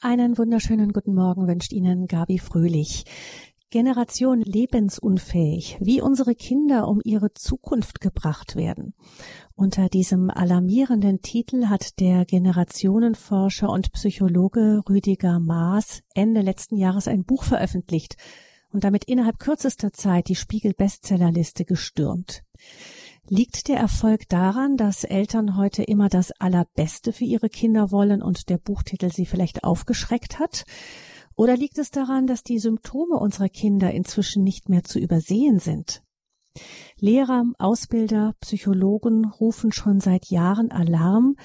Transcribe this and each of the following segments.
Einen wunderschönen guten Morgen wünscht Ihnen Gabi Fröhlich. Generation lebensunfähig, wie unsere Kinder um ihre Zukunft gebracht werden. Unter diesem alarmierenden Titel hat der Generationenforscher und Psychologe Rüdiger Maas Ende letzten Jahres ein Buch veröffentlicht und damit innerhalb kürzester Zeit die Spiegel Bestsellerliste gestürmt. Liegt der Erfolg daran, dass Eltern heute immer das Allerbeste für ihre Kinder wollen und der Buchtitel sie vielleicht aufgeschreckt hat? Oder liegt es daran, dass die Symptome unserer Kinder inzwischen nicht mehr zu übersehen sind? Lehrer, Ausbilder, Psychologen rufen schon seit Jahren Alarm.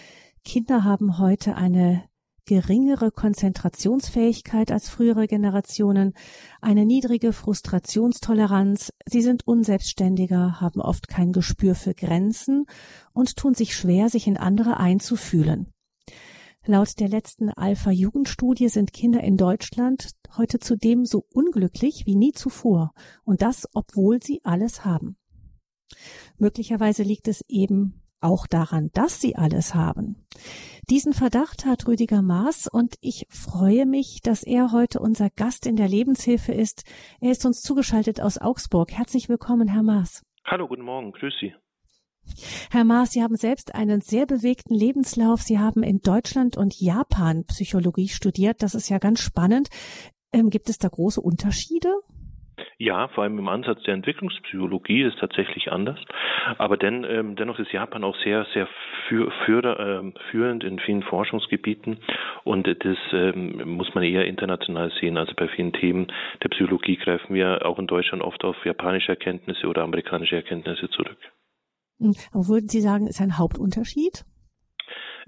Kinder haben heute eine geringere Konzentrationsfähigkeit als frühere Generationen, eine niedrige Frustrationstoleranz, sie sind unselbstständiger, haben oft kein Gespür für Grenzen und tun sich schwer, sich in andere einzufühlen. Laut der letzten Alpha-Jugendstudie sind Kinder in Deutschland heute zudem so unglücklich wie nie zuvor, und das, obwohl sie alles haben. Möglicherweise liegt es eben auch daran, dass sie alles haben. Diesen Verdacht hat Rüdiger Maas und ich freue mich, dass er heute unser Gast in der Lebenshilfe ist. Er ist uns zugeschaltet aus Augsburg. Herzlich willkommen, Herr Maas. Hallo, guten Morgen, grüß Sie. Herr Maas, Sie haben selbst einen sehr bewegten Lebenslauf. Sie haben in Deutschland und Japan Psychologie studiert. Das ist ja ganz spannend. Ähm, gibt es da große Unterschiede? Ja, vor allem im Ansatz der Entwicklungspsychologie ist tatsächlich anders. Aber denn, ähm, dennoch ist Japan auch sehr, sehr für, für, äh, führend in vielen Forschungsgebieten. Und das ähm, muss man eher international sehen. Also bei vielen Themen der Psychologie greifen wir auch in Deutschland oft auf japanische Erkenntnisse oder amerikanische Erkenntnisse zurück. Hm, aber würden Sie sagen, ist ein Hauptunterschied?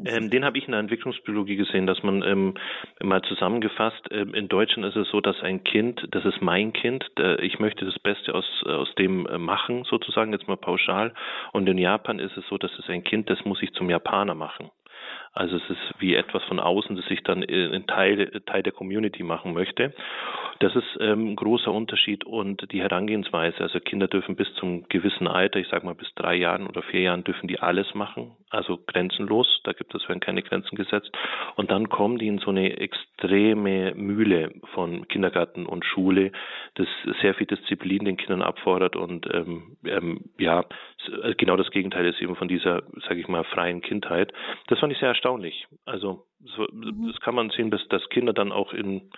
Ähm, den habe ich in der Entwicklungspsychologie gesehen, dass man ähm, mal zusammengefasst, ähm, in Deutschland ist es so, dass ein Kind, das ist mein Kind, der, ich möchte das Beste aus, aus dem äh, machen, sozusagen, jetzt mal pauschal. Und in Japan ist es so, dass es ein Kind, das muss ich zum Japaner machen. Also es ist wie etwas von außen, das sich dann in Teil, Teil der Community machen möchte. Das ist ähm, ein großer Unterschied und die Herangehensweise. Also Kinder dürfen bis zum gewissen Alter, ich sage mal bis drei Jahren oder vier Jahren, dürfen die alles machen, also grenzenlos. Da gibt es werden keine Grenzen gesetzt. Und dann kommen die in so eine extreme Mühle von Kindergarten und Schule, das sehr viel Disziplin den Kindern abfordert und ähm, ähm, ja, genau das Gegenteil ist eben von dieser, sage ich mal, freien Kindheit. Das fand ich sehr erstaunlich. Also so, mhm. das kann man sehen, dass, dass Kinder dann auch in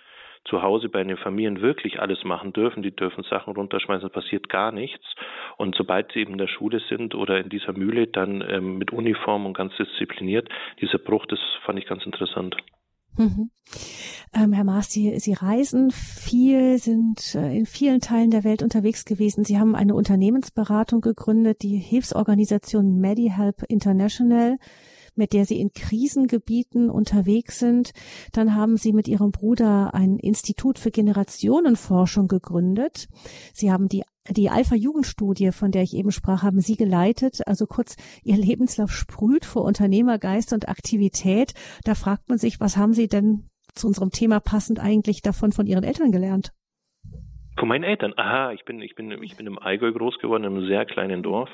zu Hause bei den Familien wirklich alles machen dürfen. Die dürfen Sachen runterschmeißen, passiert gar nichts. Und sobald sie eben in der Schule sind oder in dieser Mühle, dann ähm, mit Uniform und ganz diszipliniert, dieser Bruch, das fand ich ganz interessant. Mhm. Ähm, Herr Maas, Sie, Sie reisen viel, sind äh, in vielen Teilen der Welt unterwegs gewesen. Sie haben eine Unternehmensberatung gegründet, die Hilfsorganisation MediHelp International mit der sie in Krisengebieten unterwegs sind. Dann haben sie mit ihrem Bruder ein Institut für Generationenforschung gegründet. Sie haben die die Alpha-Jugendstudie, von der ich eben sprach, haben Sie geleitet. Also kurz, Ihr Lebenslauf sprüht vor Unternehmergeist und Aktivität. Da fragt man sich, was haben Sie denn zu unserem Thema passend eigentlich davon von Ihren Eltern gelernt? Von meinen Eltern. Aha, ich bin, ich bin, ich bin im Allgäu groß geworden, in einem sehr kleinen Dorf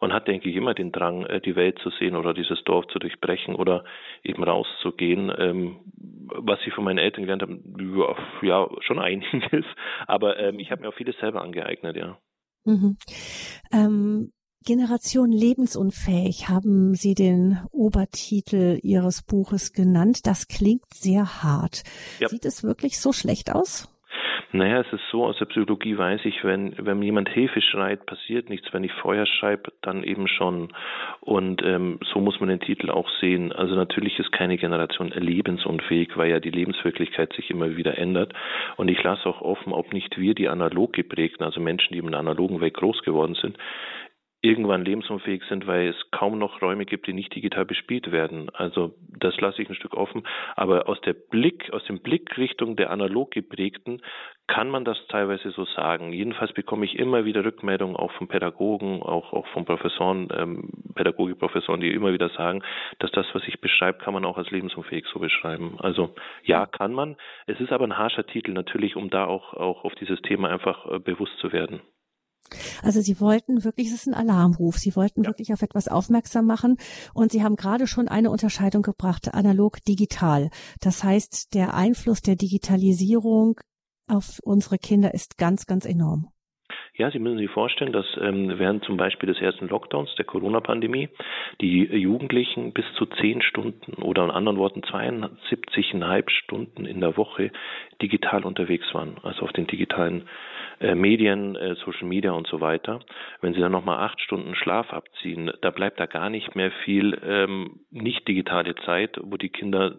und hatte, denke ich, immer den Drang, äh, die Welt zu sehen oder dieses Dorf zu durchbrechen oder eben rauszugehen. Ähm, was ich von meinen Eltern gelernt habe, ja, schon einiges, aber ähm, ich habe mir auch vieles selber angeeignet, ja. Mhm. Ähm, Generation lebensunfähig haben Sie den Obertitel Ihres Buches genannt. Das klingt sehr hart. Ja. Sieht es wirklich so schlecht aus? Naja, es ist so, aus der Psychologie weiß ich, wenn, wenn jemand Hilfe schreit, passiert nichts. Wenn ich Feuer schreibe, dann eben schon. Und ähm, so muss man den Titel auch sehen. Also natürlich ist keine Generation lebensunfähig, weil ja die Lebenswirklichkeit sich immer wieder ändert. Und ich lasse auch offen, ob nicht wir, die analog geprägten, also Menschen, die der analogen Welt groß geworden sind, irgendwann lebensunfähig sind, weil es kaum noch Räume gibt, die nicht digital bespielt werden. Also das lasse ich ein Stück offen. Aber aus der Blick, aus dem Blickrichtung der analog geprägten kann man das teilweise so sagen. Jedenfalls bekomme ich immer wieder Rückmeldungen auch von Pädagogen, auch, auch von Professoren, ähm, Pädagogikprofessoren, die immer wieder sagen, dass das, was ich beschreibe, kann man auch als lebensunfähig so beschreiben. Also ja, kann man. Es ist aber ein harscher Titel natürlich, um da auch, auch auf dieses Thema einfach äh, bewusst zu werden. Also Sie wollten wirklich, es ist ein Alarmruf, Sie wollten ja. wirklich auf etwas aufmerksam machen und Sie haben gerade schon eine Unterscheidung gebracht, analog digital. Das heißt, der Einfluss der Digitalisierung auf unsere Kinder ist ganz, ganz enorm. Ja, Sie müssen sich vorstellen, dass ähm, während zum Beispiel des ersten Lockdowns der Corona-Pandemie die Jugendlichen bis zu zehn Stunden oder in anderen Worten 72,5 Stunden in der Woche digital unterwegs waren, also auf den digitalen äh, Medien, äh, Social Media und so weiter. Wenn Sie dann nochmal acht Stunden Schlaf abziehen, da bleibt da gar nicht mehr viel ähm, nicht digitale Zeit, wo die Kinder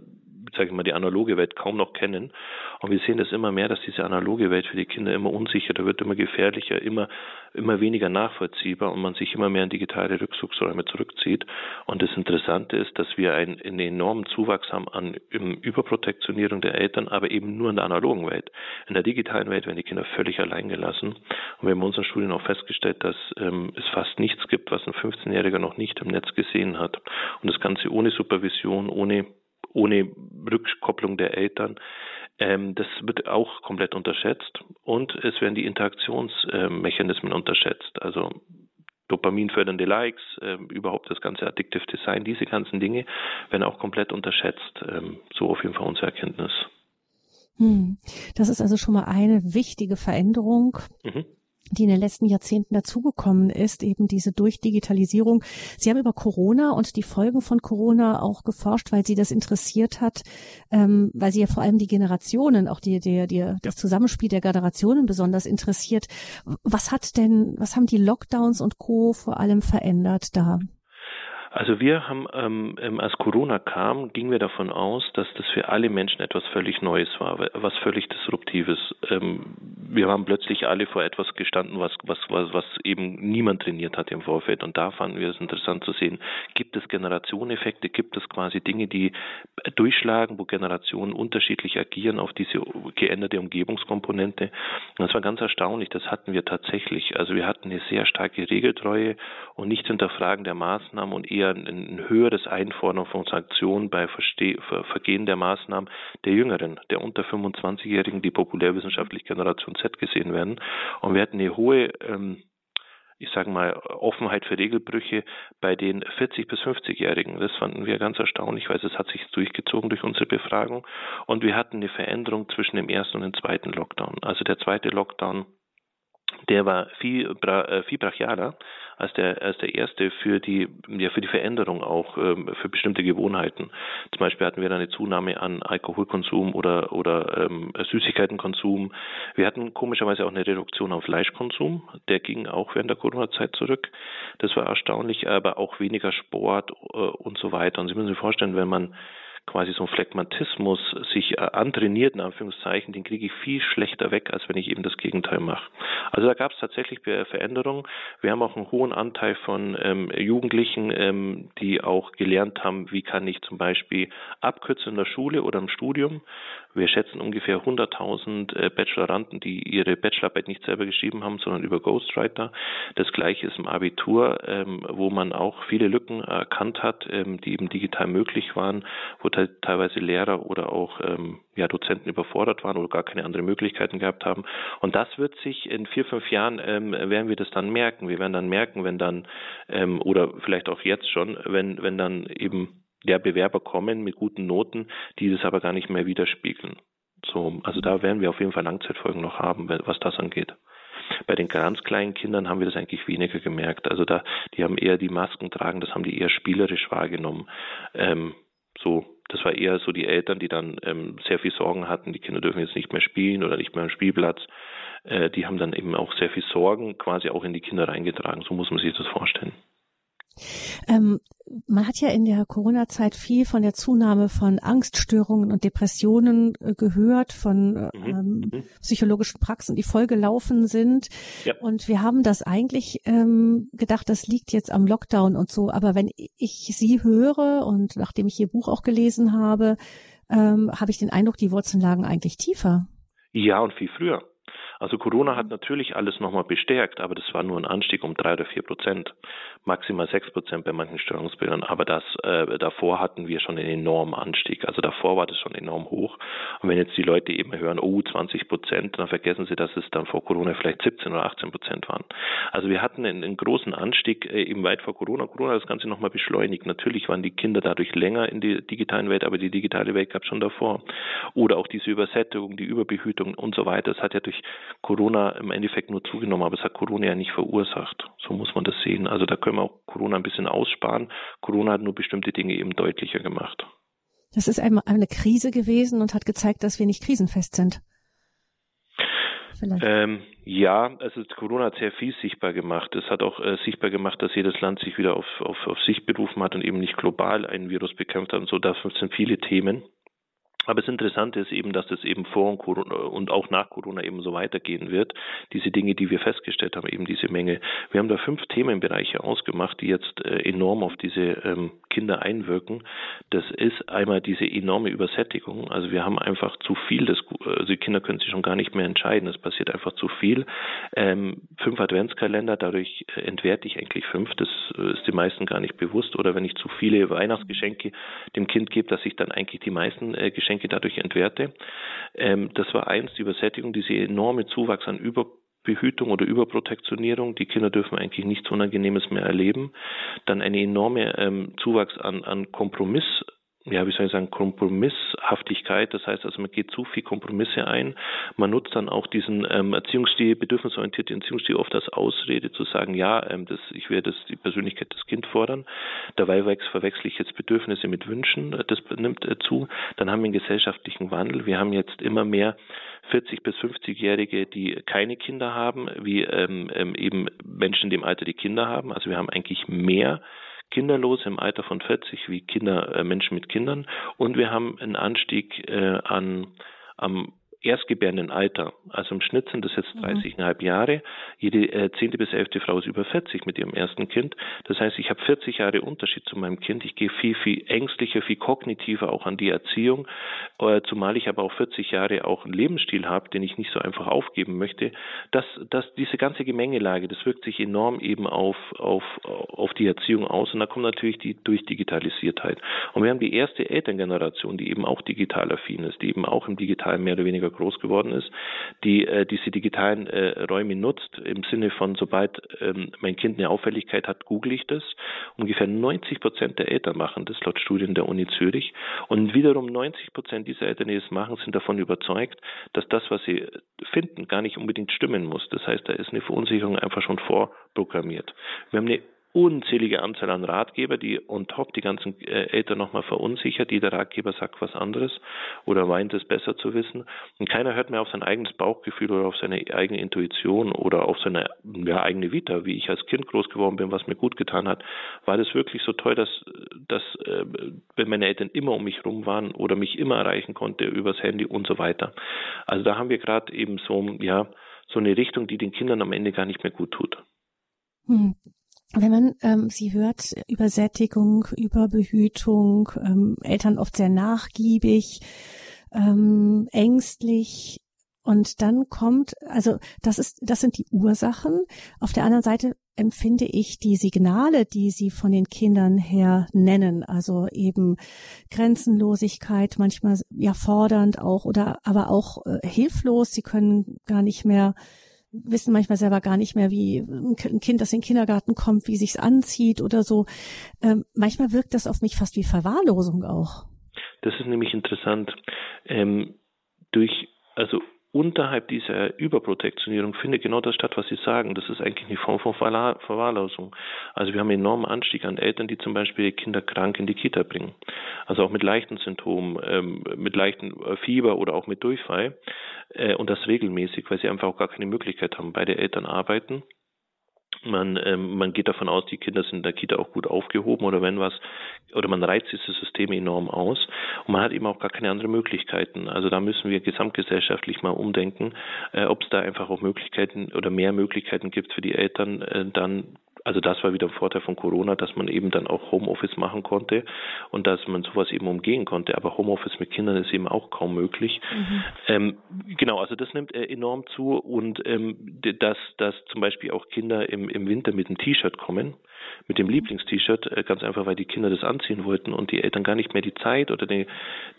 sage ich mal, die analoge Welt kaum noch kennen. Und wir sehen das immer mehr, dass diese analoge Welt für die Kinder immer unsicherer wird, immer gefährlicher, immer, immer weniger nachvollziehbar und man sich immer mehr in digitale Rückzugsräume zurückzieht. Und das Interessante ist, dass wir einen, einen enormen Zuwachs haben an Überprotektionierung der Eltern, aber eben nur in der analogen Welt. In der digitalen Welt werden die Kinder völlig allein gelassen. Und wir haben in unseren Studien auch festgestellt, dass ähm, es fast nichts gibt, was ein 15-Jähriger noch nicht im Netz gesehen hat. Und das Ganze ohne Supervision, ohne ohne Rückkopplung der Eltern. Ähm, das wird auch komplett unterschätzt und es werden die Interaktionsmechanismen äh, unterschätzt. Also dopaminfördernde Likes, äh, überhaupt das ganze Addictive Design, diese ganzen Dinge werden auch komplett unterschätzt. Ähm, so auf jeden Fall unsere Erkenntnis. Hm. Das ist also schon mal eine wichtige Veränderung. Mhm die in den letzten Jahrzehnten dazugekommen ist, eben diese Durchdigitalisierung. Sie haben über Corona und die Folgen von Corona auch geforscht, weil Sie das interessiert hat, ähm, weil Sie ja vor allem die Generationen, auch die, die, die, das Zusammenspiel der Generationen besonders interessiert. Was hat denn, was haben die Lockdowns und Co. vor allem verändert da? Also wir haben, ähm, ähm, als Corona kam, gingen wir davon aus, dass das für alle Menschen etwas völlig Neues war, was völlig Disruptives. Ähm, wir waren plötzlich alle vor etwas gestanden, was, was, was, was eben niemand trainiert hat im Vorfeld. Und da fanden wir es interessant zu sehen, gibt es Generationeneffekte, gibt es quasi Dinge, die durchschlagen, wo Generationen unterschiedlich agieren auf diese geänderte Umgebungskomponente. Und das war ganz erstaunlich, das hatten wir tatsächlich. Also wir hatten eine sehr starke Regeltreue und nicht hinterfragen der Maßnahmen und eher eher ein höheres Einfordern von Sanktionen bei Verste Vergehen der Maßnahmen der Jüngeren, der unter 25-Jährigen, die populärwissenschaftlich Generation Z gesehen werden. Und wir hatten eine hohe ähm, ich sage mal, Offenheit für Regelbrüche bei den 40 bis 50-Jährigen. Das fanden wir ganz erstaunlich, weil es hat sich durchgezogen durch unsere Befragung. Und wir hatten eine Veränderung zwischen dem ersten und dem zweiten Lockdown. Also der zweite Lockdown der war viel, äh, viel brachialer als der, als der erste für die, ja, für die Veränderung auch, ähm, für bestimmte Gewohnheiten. Zum Beispiel hatten wir da eine Zunahme an Alkoholkonsum oder, oder ähm, Süßigkeitenkonsum. Wir hatten komischerweise auch eine Reduktion auf Fleischkonsum. Der ging auch während der Corona-Zeit zurück. Das war erstaunlich, aber auch weniger Sport äh, und so weiter. Und Sie müssen sich vorstellen, wenn man quasi so ein Phlegmatismus sich äh, antrainiert, in Anführungszeichen, den kriege ich viel schlechter weg, als wenn ich eben das Gegenteil mache. Also da gab es tatsächlich Veränderungen. Wir haben auch einen hohen Anteil von ähm, Jugendlichen, ähm, die auch gelernt haben, wie kann ich zum Beispiel abkürzen in der Schule oder im Studium. Wir schätzen ungefähr 100.000 äh, Bacheloranden, die ihre Bachelorarbeit nicht selber geschrieben haben, sondern über Ghostwriter. Das gleiche ist im Abitur, ähm, wo man auch viele Lücken erkannt hat, ähm, die eben digital möglich waren, wo teilweise Lehrer oder auch ähm, ja, Dozenten überfordert waren oder gar keine anderen Möglichkeiten gehabt haben. Und das wird sich in vier, fünf Jahren, ähm, werden wir das dann merken. Wir werden dann merken, wenn dann, ähm, oder vielleicht auch jetzt schon, wenn, wenn dann eben der Bewerber kommen mit guten Noten, die das aber gar nicht mehr widerspiegeln. So, also da werden wir auf jeden Fall Langzeitfolgen noch haben, was das angeht. Bei den ganz kleinen Kindern haben wir das eigentlich weniger gemerkt. Also da, die haben eher die Masken tragen, das haben die eher spielerisch wahrgenommen. Ähm, so, das war eher so die Eltern, die dann ähm, sehr viel Sorgen hatten, die Kinder dürfen jetzt nicht mehr spielen oder nicht mehr am Spielplatz. Äh, die haben dann eben auch sehr viel Sorgen quasi auch in die Kinder reingetragen. So muss man sich das vorstellen. Ähm, man hat ja in der Corona-Zeit viel von der Zunahme von Angststörungen und Depressionen äh, gehört, von äh, mhm. ähm, mhm. psychologischen Praxen, die vollgelaufen sind. Ja. Und wir haben das eigentlich ähm, gedacht, das liegt jetzt am Lockdown und so. Aber wenn ich Sie höre und nachdem ich Ihr Buch auch gelesen habe, ähm, habe ich den Eindruck, die Wurzeln lagen eigentlich tiefer. Ja, und viel früher. Also Corona hat natürlich alles nochmal bestärkt, aber das war nur ein Anstieg um drei oder vier Prozent, maximal sechs Prozent bei manchen Störungsbildern. Aber das äh, davor hatten wir schon einen enormen Anstieg. Also davor war das schon enorm hoch. Und Und wenn jetzt die Leute eben hören, oh, 20 Prozent, dann vergessen sie, dass es dann vor Corona vielleicht 17 oder 18 Prozent waren. Also wir hatten einen, einen großen Anstieg äh, eben weit vor Corona. Corona hat das Ganze nochmal beschleunigt. Natürlich waren die Kinder dadurch länger in der digitalen Welt, aber die digitale Welt gab es schon davor. Oder auch diese Übersättigung, die Überbehütung und so weiter. Das hat ja durch Corona im Endeffekt nur zugenommen, aber es hat Corona ja nicht verursacht. So muss man das sehen. Also da können wir auch Corona ein bisschen aussparen. Corona hat nur bestimmte Dinge eben deutlicher gemacht. Das ist einmal eine Krise gewesen und hat gezeigt, dass wir nicht krisenfest sind. Ähm, ja, also Corona hat sehr viel sichtbar gemacht. Es hat auch äh, sichtbar gemacht, dass jedes Land sich wieder auf, auf, auf sich berufen hat und eben nicht global ein Virus bekämpft hat und so. Das sind viele Themen. Aber das Interessante ist eben, dass das eben vor Corona und auch nach Corona eben so weitergehen wird. Diese Dinge, die wir festgestellt haben, eben diese Menge. Wir haben da fünf Themenbereiche ausgemacht, die jetzt äh, enorm auf diese ähm, Kinder einwirken. Das ist einmal diese enorme Übersättigung. Also wir haben einfach zu viel. Des, also die Kinder können sich schon gar nicht mehr entscheiden. Es passiert einfach zu viel. Ähm, fünf Adventskalender, dadurch äh, entwerte ich eigentlich fünf. Das äh, ist den meisten gar nicht bewusst. Oder wenn ich zu viele Weihnachtsgeschenke dem Kind gebe, dass ich dann eigentlich die meisten Geschenke Geschenke dadurch entwerte. Ähm, das war eins, die Übersättigung, diese enorme Zuwachs an Überbehütung oder Überprotektionierung. Die Kinder dürfen eigentlich nichts Unangenehmes mehr erleben. Dann eine enorme ähm, Zuwachs an, an Kompromiss ja, wie soll ich sagen, Kompromisshaftigkeit. Das heißt also, man geht zu viel Kompromisse ein. Man nutzt dann auch diesen ähm, Erziehungsstil, bedürfnisorientierten Erziehungsstil oft als Ausrede zu sagen, ja, ähm, das, ich werde das, die Persönlichkeit des Kindes fordern. Dabei verwechsel ich jetzt Bedürfnisse mit Wünschen. Das nimmt äh, zu. Dann haben wir einen gesellschaftlichen Wandel. Wir haben jetzt immer mehr 40 bis 50-Jährige, die keine Kinder haben, wie ähm, ähm, eben Menschen in dem Alter, die Kinder haben. Also wir haben eigentlich mehr Kinderlose im Alter von 40 wie Kinder, äh, Menschen mit Kindern. Und wir haben einen Anstieg äh, an am erstgebärenden Alter. Also im Schnitt sind das jetzt 30,5 mhm. Jahre. Jede äh, zehnte bis elfte Frau ist über 40 mit ihrem ersten Kind. Das heißt, ich habe 40 Jahre Unterschied zu meinem Kind. Ich gehe viel, viel ängstlicher, viel kognitiver auch an die Erziehung, äh, zumal ich aber auch 40 Jahre auch einen Lebensstil habe, den ich nicht so einfach aufgeben möchte. Das, das, diese ganze Gemengelage, das wirkt sich enorm eben auf, auf, auf die Erziehung aus. Und da kommt natürlich die Durchdigitalisiertheit. Und wir haben die erste Elterngeneration, die eben auch digital affin ist, die eben auch im Digitalen mehr oder weniger groß geworden ist, die äh, diese digitalen äh, Räume nutzt, im Sinne von, sobald ähm, mein Kind eine Auffälligkeit hat, google ich das. Ungefähr 90 Prozent der Eltern machen das laut Studien der Uni Zürich. Und wiederum 90 Prozent dieser Eltern, die es machen, sind davon überzeugt, dass das, was sie finden, gar nicht unbedingt stimmen muss. Das heißt, da ist eine Verunsicherung einfach schon vorprogrammiert. Wir haben eine unzählige Anzahl an Ratgeber, die on top die ganzen äh, Eltern nochmal verunsichert. Jeder Ratgeber sagt was anderes oder meint es besser zu wissen. Und keiner hört mehr auf sein eigenes Bauchgefühl oder auf seine eigene Intuition oder auf seine ja, eigene Vita, wie ich als Kind groß geworden bin, was mir gut getan hat. War das wirklich so toll, dass, dass äh, wenn meine Eltern immer um mich rum waren oder mich immer erreichen konnte übers Handy und so weiter. Also da haben wir gerade eben so, ja, so eine Richtung, die den Kindern am Ende gar nicht mehr gut tut. Hm wenn man ähm, sie hört, Übersättigung, Überbehütung, ähm, Eltern oft sehr nachgiebig, ähm, ängstlich, und dann kommt, also das ist, das sind die Ursachen. Auf der anderen Seite empfinde ich die Signale, die Sie von den Kindern her nennen, also eben Grenzenlosigkeit, manchmal ja fordernd auch oder aber auch äh, hilflos. Sie können gar nicht mehr wissen manchmal selber gar nicht mehr, wie ein Kind, das in den Kindergarten kommt, wie sich's anzieht oder so. Ähm, manchmal wirkt das auf mich fast wie Verwahrlosung auch. Das ist nämlich interessant. Ähm, durch, also unterhalb dieser Überprotektionierung findet genau das statt, was Sie sagen. Das ist eigentlich eine Form von Verwahrlosung. Also wir haben einen enormen Anstieg an Eltern, die zum Beispiel Kinder krank in die Kita bringen. Also auch mit leichten Symptomen, ähm, mit leichten äh, Fieber oder auch mit Durchfall. Äh, und das regelmäßig, weil sie einfach auch gar keine Möglichkeit haben. Beide Eltern arbeiten man, ähm, man geht davon aus, die Kinder sind in der Kita auch gut aufgehoben oder wenn was, oder man reizt dieses System enorm aus und man hat eben auch gar keine anderen Möglichkeiten. Also da müssen wir gesamtgesellschaftlich mal umdenken, äh, ob es da einfach auch Möglichkeiten oder mehr Möglichkeiten gibt für die Eltern, äh, dann also das war wieder ein Vorteil von Corona, dass man eben dann auch Homeoffice machen konnte und dass man sowas eben umgehen konnte. Aber Homeoffice mit Kindern ist eben auch kaum möglich. Mhm. Ähm, genau, also das nimmt äh, enorm zu und ähm, dass, dass zum Beispiel auch Kinder im, im Winter mit einem T-Shirt kommen mit dem Lieblingst-T-Shirt, äh, ganz einfach, weil die Kinder das anziehen wollten und die Eltern gar nicht mehr die Zeit oder die,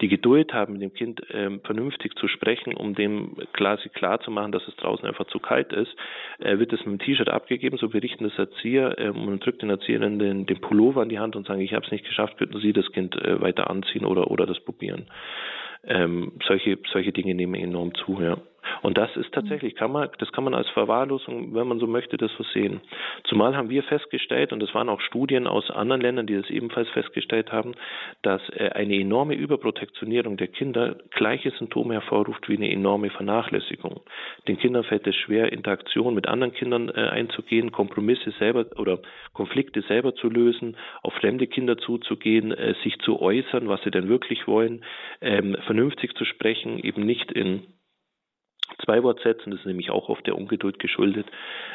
die Geduld haben, mit dem Kind ähm, vernünftig zu sprechen, um dem klar, klar zu machen, dass es draußen einfach zu kalt ist, äh, wird es mit dem T-Shirt abgegeben, so berichten das Erzieher äh, und drückt den Erzieherinnen den, den Pullover in die Hand und sagen, ich habe es nicht geschafft, könnten Sie das Kind äh, weiter anziehen oder, oder das probieren. Ähm, solche, solche Dinge nehmen enorm zu, ja. Und das ist tatsächlich, kann man, das kann man als Verwahrlosung, wenn man so möchte, das so sehen. Zumal haben wir festgestellt, und es waren auch Studien aus anderen Ländern, die das ebenfalls festgestellt haben, dass äh, eine enorme Überprotektionierung der Kinder gleiche Symptome hervorruft wie eine enorme Vernachlässigung. Den Kindern fällt es schwer, Interaktion mit anderen Kindern äh, einzugehen, Kompromisse selber oder Konflikte selber zu lösen, auf fremde Kinder zuzugehen, äh, sich zu äußern, was sie denn wirklich wollen, ähm, vernünftig zu sprechen, eben nicht in zwei Wortsätzen, das ist nämlich auch oft der Ungeduld geschuldet,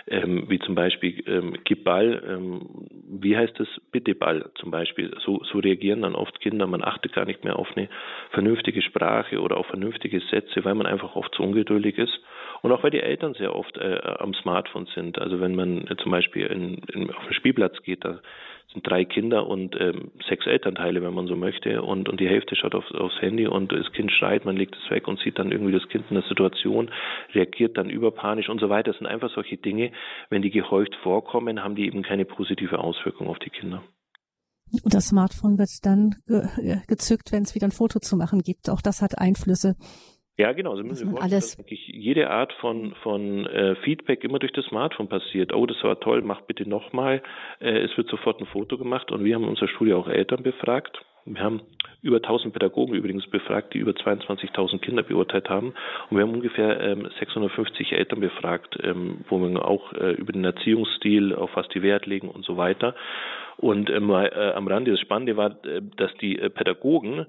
ähm, wie zum Beispiel ähm, gib Ball, ähm, wie heißt es, bitte Ball zum Beispiel. So, so reagieren dann oft Kinder, man achtet gar nicht mehr auf eine vernünftige Sprache oder auf vernünftige Sätze, weil man einfach oft zu ungeduldig ist. Und auch weil die Eltern sehr oft äh, am Smartphone sind. Also wenn man äh, zum Beispiel in, in, auf den Spielplatz geht, da sind drei Kinder und ähm, sechs Elternteile, wenn man so möchte, und, und die Hälfte schaut auf, aufs Handy und das Kind schreit, man legt es weg und sieht dann irgendwie das Kind in der Situation, reagiert dann überpanisch und so weiter. Das sind einfach solche Dinge, wenn die gehäuft vorkommen, haben die eben keine positive Auswirkung auf die Kinder. Und das Smartphone wird dann ge gezückt, wenn es wieder ein Foto zu machen gibt. Auch das hat Einflüsse ja, genau. Sie müssen sich vorstellen, alles dass jede Art von, von äh, Feedback immer durch das Smartphone passiert. Oh, das war toll, mach bitte nochmal. Äh, es wird sofort ein Foto gemacht und wir haben in unserer Studie auch Eltern befragt. Wir haben über 1000 Pädagogen übrigens befragt, die über 22.000 Kinder beurteilt haben. Und wir haben ungefähr ähm, 650 Eltern befragt, ähm, wo wir auch äh, über den Erziehungsstil, auf was die Wert legen und so weiter. Und ähm, äh, am Rande das Spannende war, äh, dass die äh, Pädagogen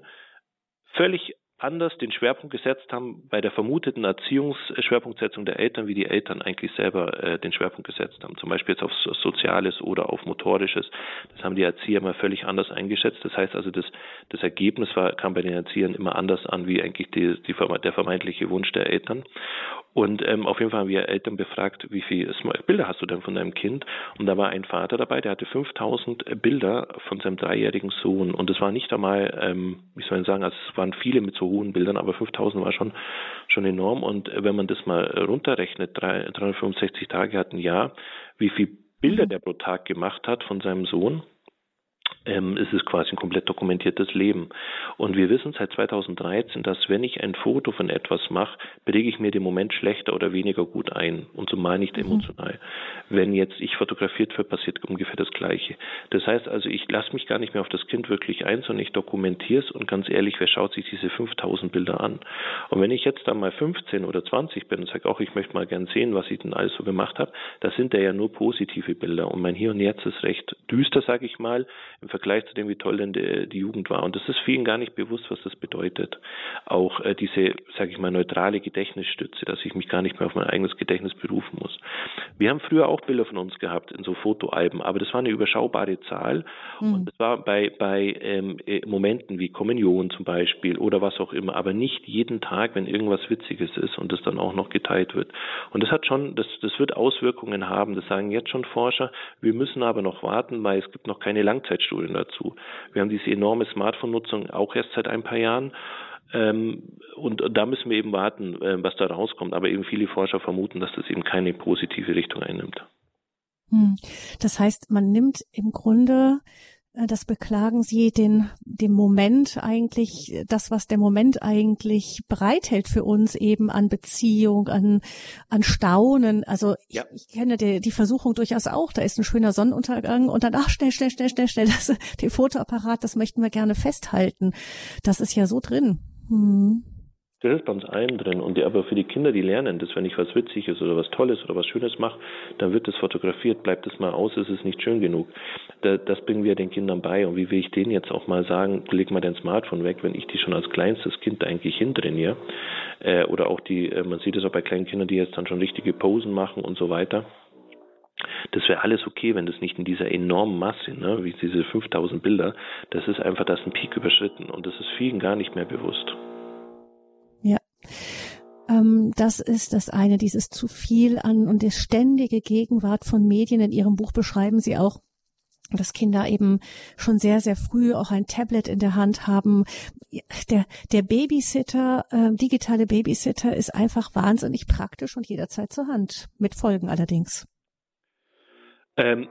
völlig anders den Schwerpunkt gesetzt haben bei der vermuteten Erziehungsschwerpunktsetzung der Eltern, wie die Eltern eigentlich selber äh, den Schwerpunkt gesetzt haben. Zum Beispiel jetzt auf Soziales oder auf Motorisches. Das haben die Erzieher mal völlig anders eingeschätzt. Das heißt also, das, das Ergebnis war, kam bei den Erziehern immer anders an, wie eigentlich die, die, der vermeintliche Wunsch der Eltern. Und ähm, auf jeden Fall haben wir Eltern befragt, wie viele Bilder hast du denn von deinem Kind? Und da war ein Vater dabei, der hatte 5000 Bilder von seinem dreijährigen Sohn. Und es war nicht einmal, ähm, wie soll ich sagen, also es waren viele mit so hohen Bildern, aber 5000 war schon, schon enorm. Und wenn man das mal runterrechnet, 365 Tage hat ein Jahr, wie viele Bilder mhm. der pro Tag gemacht hat von seinem Sohn, ähm, ist es quasi ein komplett dokumentiertes Leben. Und wir wissen seit 2013, dass wenn ich ein Foto von etwas mache, präge ich mir den Moment schlechter oder weniger gut ein und zumal nicht mhm. emotional. Wenn jetzt ich fotografiert wird, passiert ungefähr das Gleiche. Das heißt also, ich lasse mich gar nicht mehr auf das Kind wirklich ein, sondern ich dokumentiere es und ganz ehrlich, wer schaut sich diese 5000 Bilder an? Und wenn ich jetzt dann mal 15 oder 20 bin und sage, auch ich möchte mal gern sehen, was ich denn alles so gemacht habe, das sind ja nur positive Bilder und mein Hier und Jetzt ist recht düster, sage ich mal, im Vergleich zu dem, wie toll denn die, die, Jugend war. Und das ist vielen gar nicht bewusst, was das bedeutet. Auch äh, diese, sage ich mal, neutrale Gedächtnisstütze, dass ich mich gar nicht mehr auf mein eigenes Gedächtnis berufen muss. Wir haben früher auch Bilder von uns gehabt in so Fotoalben, aber das war eine überschaubare Zahl. Mhm. Und das war bei, bei ähm, äh, Momenten wie Kommunion zum Beispiel oder was auch immer, aber nicht jeden Tag, wenn irgendwas Witziges ist und das dann auch noch geteilt wird. Und das hat schon, das, das wird Auswirkungen haben. Das sagen jetzt schon Forscher. Wir müssen aber noch warten, weil es gibt noch keine Langzeitstudien Studien dazu. Wir haben diese enorme Smartphone-Nutzung auch erst seit ein paar Jahren. Ähm, und da müssen wir eben warten, äh, was da rauskommt. Aber eben viele Forscher vermuten, dass das eben keine positive Richtung einnimmt. Hm. Das heißt, man nimmt im Grunde das beklagen Sie den, dem Moment eigentlich, das, was der Moment eigentlich bereithält für uns eben an Beziehung, an, an Staunen. Also ich, ja. ich kenne die, die Versuchung durchaus auch. Da ist ein schöner Sonnenuntergang und dann, ach, schnell, schnell, schnell, schnell, schnell, das, den Fotoapparat, das möchten wir gerne festhalten. Das ist ja so drin. Hm. Das ist bei uns allen drin. Und die, aber für die Kinder, die lernen, dass wenn ich was Witziges oder was Tolles oder was Schönes mache, dann wird es fotografiert, bleibt es mal aus, ist es nicht schön genug. Da, das bringen wir den Kindern bei. Und wie will ich denen jetzt auch mal sagen, leg mal dein Smartphone weg, wenn ich die schon als kleinstes Kind eigentlich hintrainiere. Äh, oder auch die, äh, man sieht es auch bei kleinen Kindern, die jetzt dann schon richtige Posen machen und so weiter. Das wäre alles okay, wenn das nicht in dieser enormen Masse, ne, wie diese 5000 Bilder, das ist einfach, das ein Peak überschritten und das ist vielen gar nicht mehr bewusst. Ähm, das ist das eine, dieses zu viel an und die ständige Gegenwart von Medien. In Ihrem Buch beschreiben Sie auch, dass Kinder eben schon sehr, sehr früh auch ein Tablet in der Hand haben. Der, der Babysitter, äh, digitale Babysitter ist einfach wahnsinnig praktisch und jederzeit zur Hand, mit Folgen allerdings. Ähm,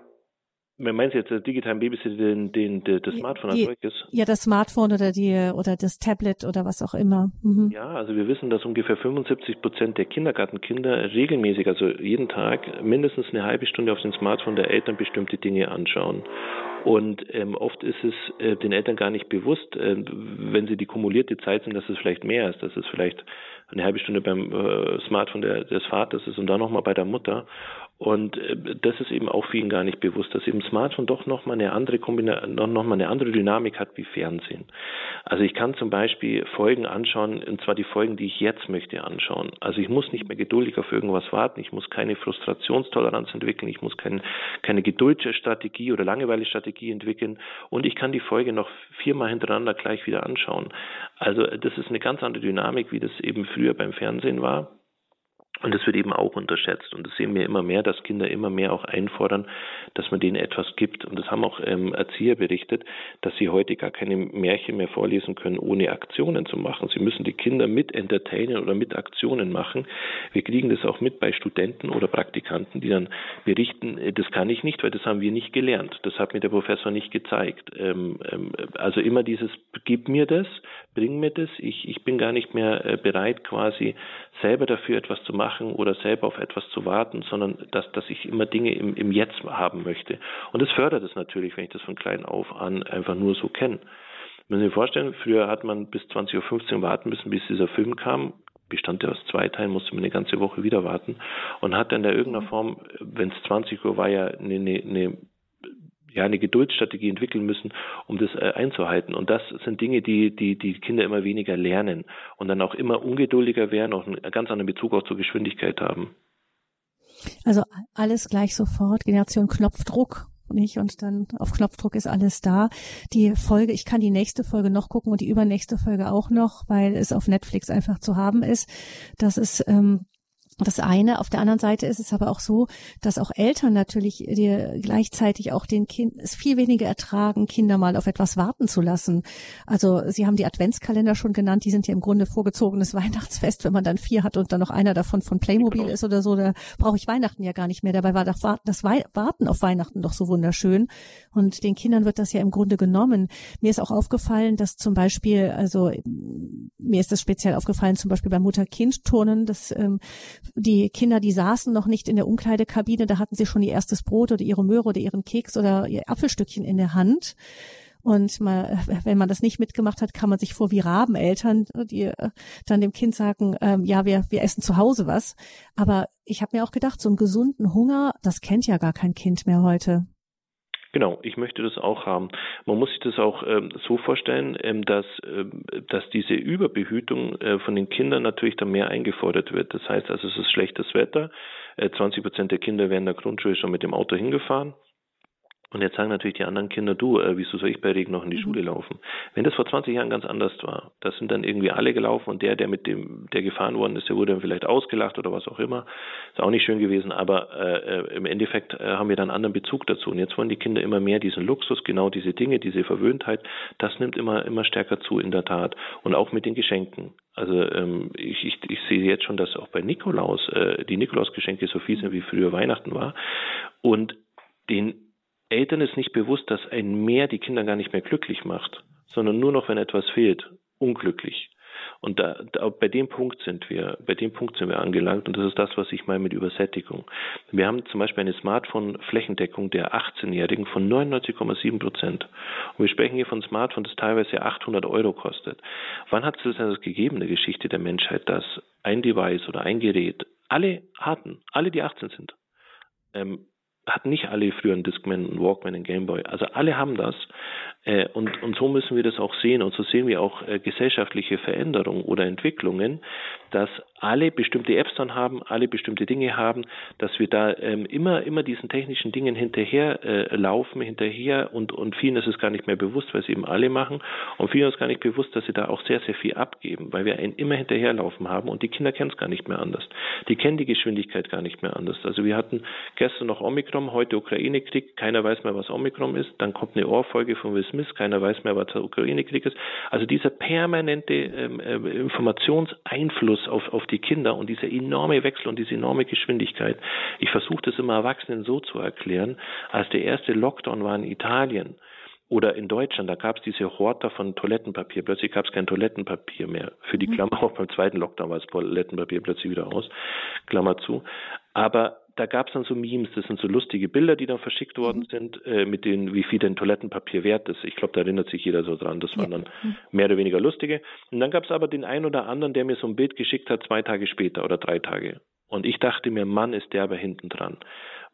Meinst du jetzt den digitalen Babysitter, den, den, den das Smartphone als solches? Ja, das Smartphone oder die oder das Tablet oder was auch immer. Mhm. Ja, also wir wissen, dass ungefähr 75 Prozent der Kindergartenkinder regelmäßig, also jeden Tag, mindestens eine halbe Stunde auf dem Smartphone der Eltern bestimmte Dinge anschauen. Und ähm, oft ist es äh, den Eltern gar nicht bewusst, äh, wenn sie die kumulierte Zeit sind, dass es vielleicht mehr ist, dass es vielleicht eine halbe Stunde beim äh, Smartphone der, des Vaters ist und dann nochmal bei der Mutter. Und äh, das ist eben auch vielen gar nicht bewusst, dass eben Smartphone doch nochmal eine andere Kombination, noch mal eine andere Dynamik hat wie Fernsehen. Also ich kann zum Beispiel Folgen anschauen, und zwar die Folgen, die ich jetzt möchte anschauen. Also ich muss nicht mehr geduldig auf irgendwas warten, ich muss keine Frustrationstoleranz entwickeln, ich muss kein, keine Geduldsstrategie oder Langeweilestrategie entwickeln und ich kann die Folge noch viermal hintereinander gleich wieder anschauen. Also das ist eine ganz andere Dynamik, wie das eben früher beim Fernsehen war. Und das wird eben auch unterschätzt. Und das sehen wir immer mehr, dass Kinder immer mehr auch einfordern, dass man denen etwas gibt. Und das haben auch ähm, Erzieher berichtet, dass sie heute gar keine Märchen mehr vorlesen können, ohne Aktionen zu machen. Sie müssen die Kinder mit entertainen oder mit Aktionen machen. Wir kriegen das auch mit bei Studenten oder Praktikanten, die dann berichten, äh, das kann ich nicht, weil das haben wir nicht gelernt. Das hat mir der Professor nicht gezeigt. Ähm, ähm, also immer dieses, gib mir das, bring mir das. Ich, ich bin gar nicht mehr äh, bereit, quasi selber dafür etwas zu machen oder selber auf etwas zu warten, sondern dass, dass ich immer Dinge im, im Jetzt haben möchte. Und das fördert es natürlich, wenn ich das von klein auf an einfach nur so kenne. Wenn Sie sich vorstellen, früher hat man bis 20.15 Uhr warten müssen, bis dieser Film kam bestand ja aus zwei Teilen, musste man eine ganze Woche wieder warten und hat dann in irgendeiner Form, wenn es 20 Uhr war, ja eine, eine, eine ja eine Geduldsstrategie entwickeln müssen, um das äh, einzuhalten. Und das sind Dinge, die, die die Kinder immer weniger lernen und dann auch immer ungeduldiger werden, auch einen ganz anderen Bezug auch zur Geschwindigkeit haben. Also alles gleich sofort, Generation Knopfdruck nicht und dann auf Knopfdruck ist alles da. Die Folge, ich kann die nächste Folge noch gucken und die übernächste Folge auch noch, weil es auf Netflix einfach zu haben ist. Das ist ähm, das eine. Auf der anderen Seite ist es aber auch so, dass auch Eltern natürlich dir gleichzeitig auch den Kind es viel weniger ertragen, Kinder mal auf etwas warten zu lassen. Also Sie haben die Adventskalender schon genannt, die sind ja im Grunde vorgezogenes Weihnachtsfest, wenn man dann vier hat und dann noch einer davon von Playmobil genau. ist oder so, da brauche ich Weihnachten ja gar nicht mehr. Dabei war das Warten auf Weihnachten doch so wunderschön. Und den Kindern wird das ja im Grunde genommen. Mir ist auch aufgefallen, dass zum Beispiel, also mir ist das speziell aufgefallen, zum Beispiel beim Mutter-Kind-Turnen, dass ähm, die Kinder, die saßen noch nicht in der Umkleidekabine, da hatten sie schon ihr erstes Brot oder ihre Möhre oder ihren Keks oder ihr Apfelstückchen in der Hand. Und mal, wenn man das nicht mitgemacht hat, kann man sich vor wie Rabeneltern, die äh, dann dem Kind sagen, ähm, ja, wir, wir essen zu Hause was. Aber ich habe mir auch gedacht, so einen gesunden Hunger, das kennt ja gar kein Kind mehr heute. Genau, ich möchte das auch haben. Man muss sich das auch ähm, so vorstellen, ähm, dass, ähm, dass diese Überbehütung äh, von den Kindern natürlich dann mehr eingefordert wird. Das heißt also, es ist schlechtes Wetter. Äh, 20 Prozent der Kinder werden in der Grundschule schon mit dem Auto hingefahren. Und jetzt sagen natürlich die anderen Kinder, du, äh, wieso soll ich bei Regen noch in die mhm. Schule laufen? Wenn das vor 20 Jahren ganz anders war, da sind dann irgendwie alle gelaufen und der, der mit dem, der gefahren worden ist, der wurde dann vielleicht ausgelacht oder was auch immer. Ist auch nicht schön gewesen, aber äh, äh im Endeffekt äh, haben wir dann einen anderen Bezug dazu. Und jetzt wollen die Kinder immer mehr diesen Luxus, genau diese Dinge, diese Verwöhntheit, das nimmt immer, immer stärker zu in der Tat. Und auch mit den Geschenken. Also ähm, ich, ich, ich sehe jetzt schon, dass auch bei Nikolaus äh, die Nikolausgeschenke so viel sind, wie früher Weihnachten war. Und den Eltern ist nicht bewusst, dass ein Mehr die Kinder gar nicht mehr glücklich macht, sondern nur noch, wenn etwas fehlt, unglücklich. Und da, da, bei dem Punkt sind wir, bei dem Punkt sind wir angelangt und das ist das, was ich meine mit Übersättigung. Wir haben zum Beispiel eine Smartphone-Flächendeckung der 18-Jährigen von 99,7 Prozent. Und wir sprechen hier von Smartphone, das teilweise 800 Euro kostet. Wann hat es das gegeben in der Geschichte der Menschheit, dass ein Device oder ein Gerät alle hatten, alle die 18 sind, ähm, hatten nicht alle früher einen Discman, einen Walkman, einen Gameboy. Also alle haben das. Äh, und, und so müssen wir das auch sehen. Und so sehen wir auch äh, gesellschaftliche Veränderungen oder Entwicklungen, dass alle bestimmte Apps dann haben, alle bestimmte Dinge haben, dass wir da ähm, immer, immer diesen technischen Dingen hinterher äh, hinterher und, und vielen ist es gar nicht mehr bewusst, weil sie eben alle machen und vielen ist gar nicht bewusst, dass sie da auch sehr, sehr viel abgeben, weil wir einen immer hinterherlaufen haben und die Kinder kennen es gar nicht mehr anders. Die kennen die Geschwindigkeit gar nicht mehr anders. Also wir hatten gestern noch Omikron, heute Ukraine-Krieg, keiner weiß mehr, was Omikron ist, dann kommt eine Ohrfolge von Will Smith, keiner weiß mehr, was der Ukraine-Krieg ist. Also dieser permanente ähm, äh, Informationseinfluss auf, auf die Kinder und dieser enorme Wechsel und diese enorme Geschwindigkeit. Ich versuche das immer Erwachsenen so zu erklären, als der erste Lockdown war in Italien, oder in Deutschland, da gab es diese Horter von Toilettenpapier. Plötzlich gab es kein Toilettenpapier mehr. Für die mhm. Klammer auch beim zweiten Lockdown war das Toilettenpapier plötzlich wieder aus. Klammer zu. Aber da gab es dann so Memes, das sind so lustige Bilder, die dann verschickt worden mhm. sind, äh, mit denen, wie viel denn Toilettenpapier wert ist. Ich glaube, da erinnert sich jeder so dran. Das waren dann mhm. mehr oder weniger lustige. Und dann gab es aber den einen oder anderen, der mir so ein Bild geschickt hat, zwei Tage später oder drei Tage. Und ich dachte mir, Mann, ist der aber hinten dran.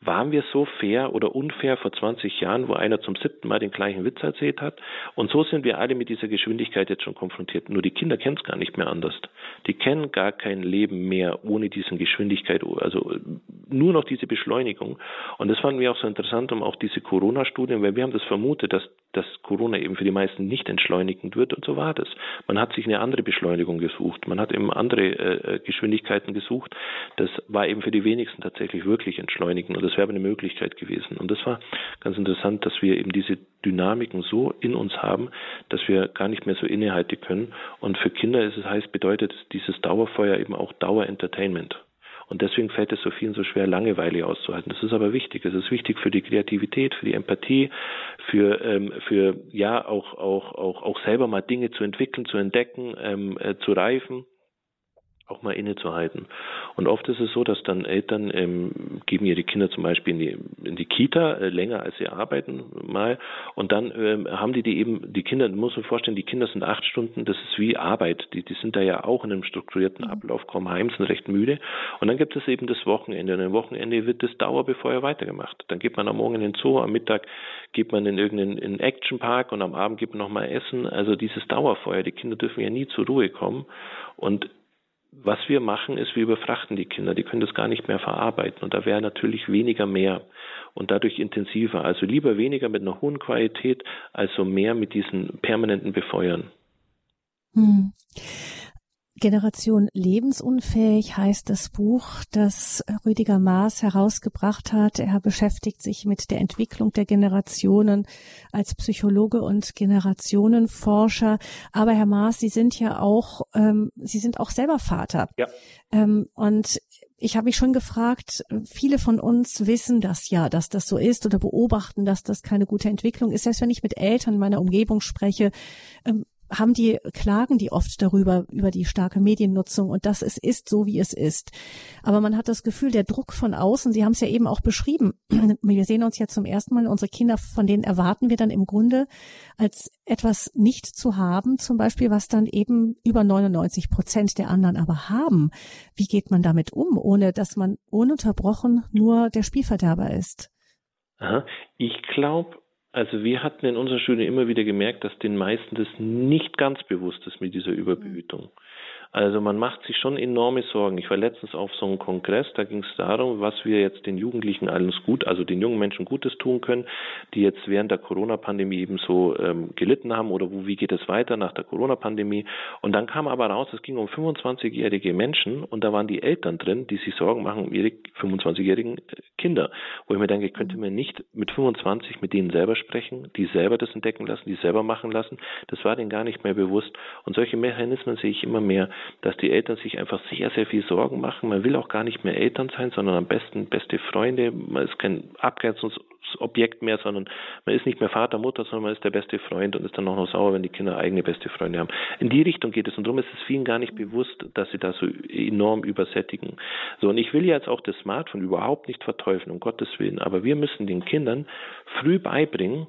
Waren wir so fair oder unfair vor 20 Jahren, wo einer zum siebten Mal den gleichen Witz erzählt hat? Und so sind wir alle mit dieser Geschwindigkeit jetzt schon konfrontiert. Nur die Kinder kennen es gar nicht mehr anders. Die kennen gar kein Leben mehr ohne diese Geschwindigkeit, also nur noch diese Beschleunigung. Und das fanden wir auch so interessant, um auch diese Corona-Studien, weil wir haben das vermutet, dass, dass Corona eben für die meisten nicht entschleunigend wird und so war das. Man hat sich eine andere Beschleunigung gesucht. Man hat eben andere äh, äh Geschwindigkeiten gesucht. Das war eben für die wenigsten tatsächlich wirklich entschleunigend. Und das wäre eine Möglichkeit gewesen. Und das war ganz interessant, dass wir eben diese Dynamiken so in uns haben, dass wir gar nicht mehr so innehalten können. Und für Kinder ist es heißt, bedeutet dieses Dauerfeuer eben auch Dauerentertainment. Und deswegen fällt es so vielen so schwer, Langeweile auszuhalten. Das ist aber wichtig. Es ist wichtig für die Kreativität, für die Empathie, für, ähm, für ja auch, auch, auch, auch selber mal Dinge zu entwickeln, zu entdecken, ähm, äh, zu reifen auch mal innezuhalten. Und oft ist es so, dass dann Eltern ähm, geben ihre Kinder zum Beispiel in die, in die Kita äh, länger als sie arbeiten mal und dann ähm, haben die die eben, die Kinder, muss man vorstellen, die Kinder sind acht Stunden, das ist wie Arbeit, die, die sind da ja auch in einem strukturierten mhm. Ablauf, kommen heim, sind recht müde und dann gibt es eben das Wochenende und am Wochenende wird das Dauerbefeuer weitergemacht. Dann geht man am Morgen in den Zoo, am Mittag geht man in irgendeinen in Actionpark und am Abend gibt man nochmal Essen, also dieses Dauerfeuer, die Kinder dürfen ja nie zur Ruhe kommen und was wir machen, ist, wir überfrachten die Kinder. Die können das gar nicht mehr verarbeiten. Und da wäre natürlich weniger mehr und dadurch intensiver. Also lieber weniger mit einer hohen Qualität, also mehr mit diesen permanenten Befeuern. Hm. Generation lebensunfähig heißt das Buch, das Rüdiger Maas herausgebracht hat. Er beschäftigt sich mit der Entwicklung der Generationen als Psychologe und Generationenforscher. Aber Herr Maas, Sie sind ja auch, ähm, Sie sind auch selber Vater. Ja. Ähm, und ich habe mich schon gefragt, viele von uns wissen das ja, dass das so ist oder beobachten, dass das keine gute Entwicklung ist. Selbst wenn ich mit Eltern in meiner Umgebung spreche, ähm, haben die, klagen die oft darüber, über die starke Mediennutzung und dass es ist so, wie es ist. Aber man hat das Gefühl, der Druck von außen, Sie haben es ja eben auch beschrieben, wir sehen uns ja zum ersten Mal, unsere Kinder, von denen erwarten wir dann im Grunde als etwas nicht zu haben, zum Beispiel, was dann eben über 99 Prozent der anderen aber haben. Wie geht man damit um, ohne dass man ununterbrochen nur der Spielverderber ist? Ich glaube, also wir hatten in unserer Schule immer wieder gemerkt, dass den meisten das nicht ganz bewusst ist mit dieser Überbehütung. Also man macht sich schon enorme Sorgen. Ich war letztens auf so einem Kongress, da ging es darum, was wir jetzt den Jugendlichen alles gut, also den jungen Menschen Gutes tun können, die jetzt während der Corona-Pandemie eben so ähm, gelitten haben oder wo, wie geht es weiter nach der Corona-Pandemie. Und dann kam aber raus, es ging um 25-jährige Menschen und da waren die Eltern drin, die sich Sorgen machen um ihre 25-jährigen äh, Kinder. Wo ich mir denke, könnte man nicht mit 25 mit denen selber sprechen, die selber das entdecken lassen, die selber machen lassen. Das war denen gar nicht mehr bewusst. Und solche Mechanismen sehe ich immer mehr dass die Eltern sich einfach sehr, sehr viel Sorgen machen. Man will auch gar nicht mehr Eltern sein, sondern am besten beste Freunde. Man ist kein Abgrenzungsobjekt mehr, sondern man ist nicht mehr Vater, Mutter, sondern man ist der beste Freund und ist dann auch noch sauer, wenn die Kinder eigene beste Freunde haben. In die Richtung geht es und darum ist es vielen gar nicht bewusst, dass sie da so enorm übersättigen. So, und ich will jetzt auch das Smartphone überhaupt nicht verteufeln, um Gottes Willen, aber wir müssen den Kindern früh beibringen,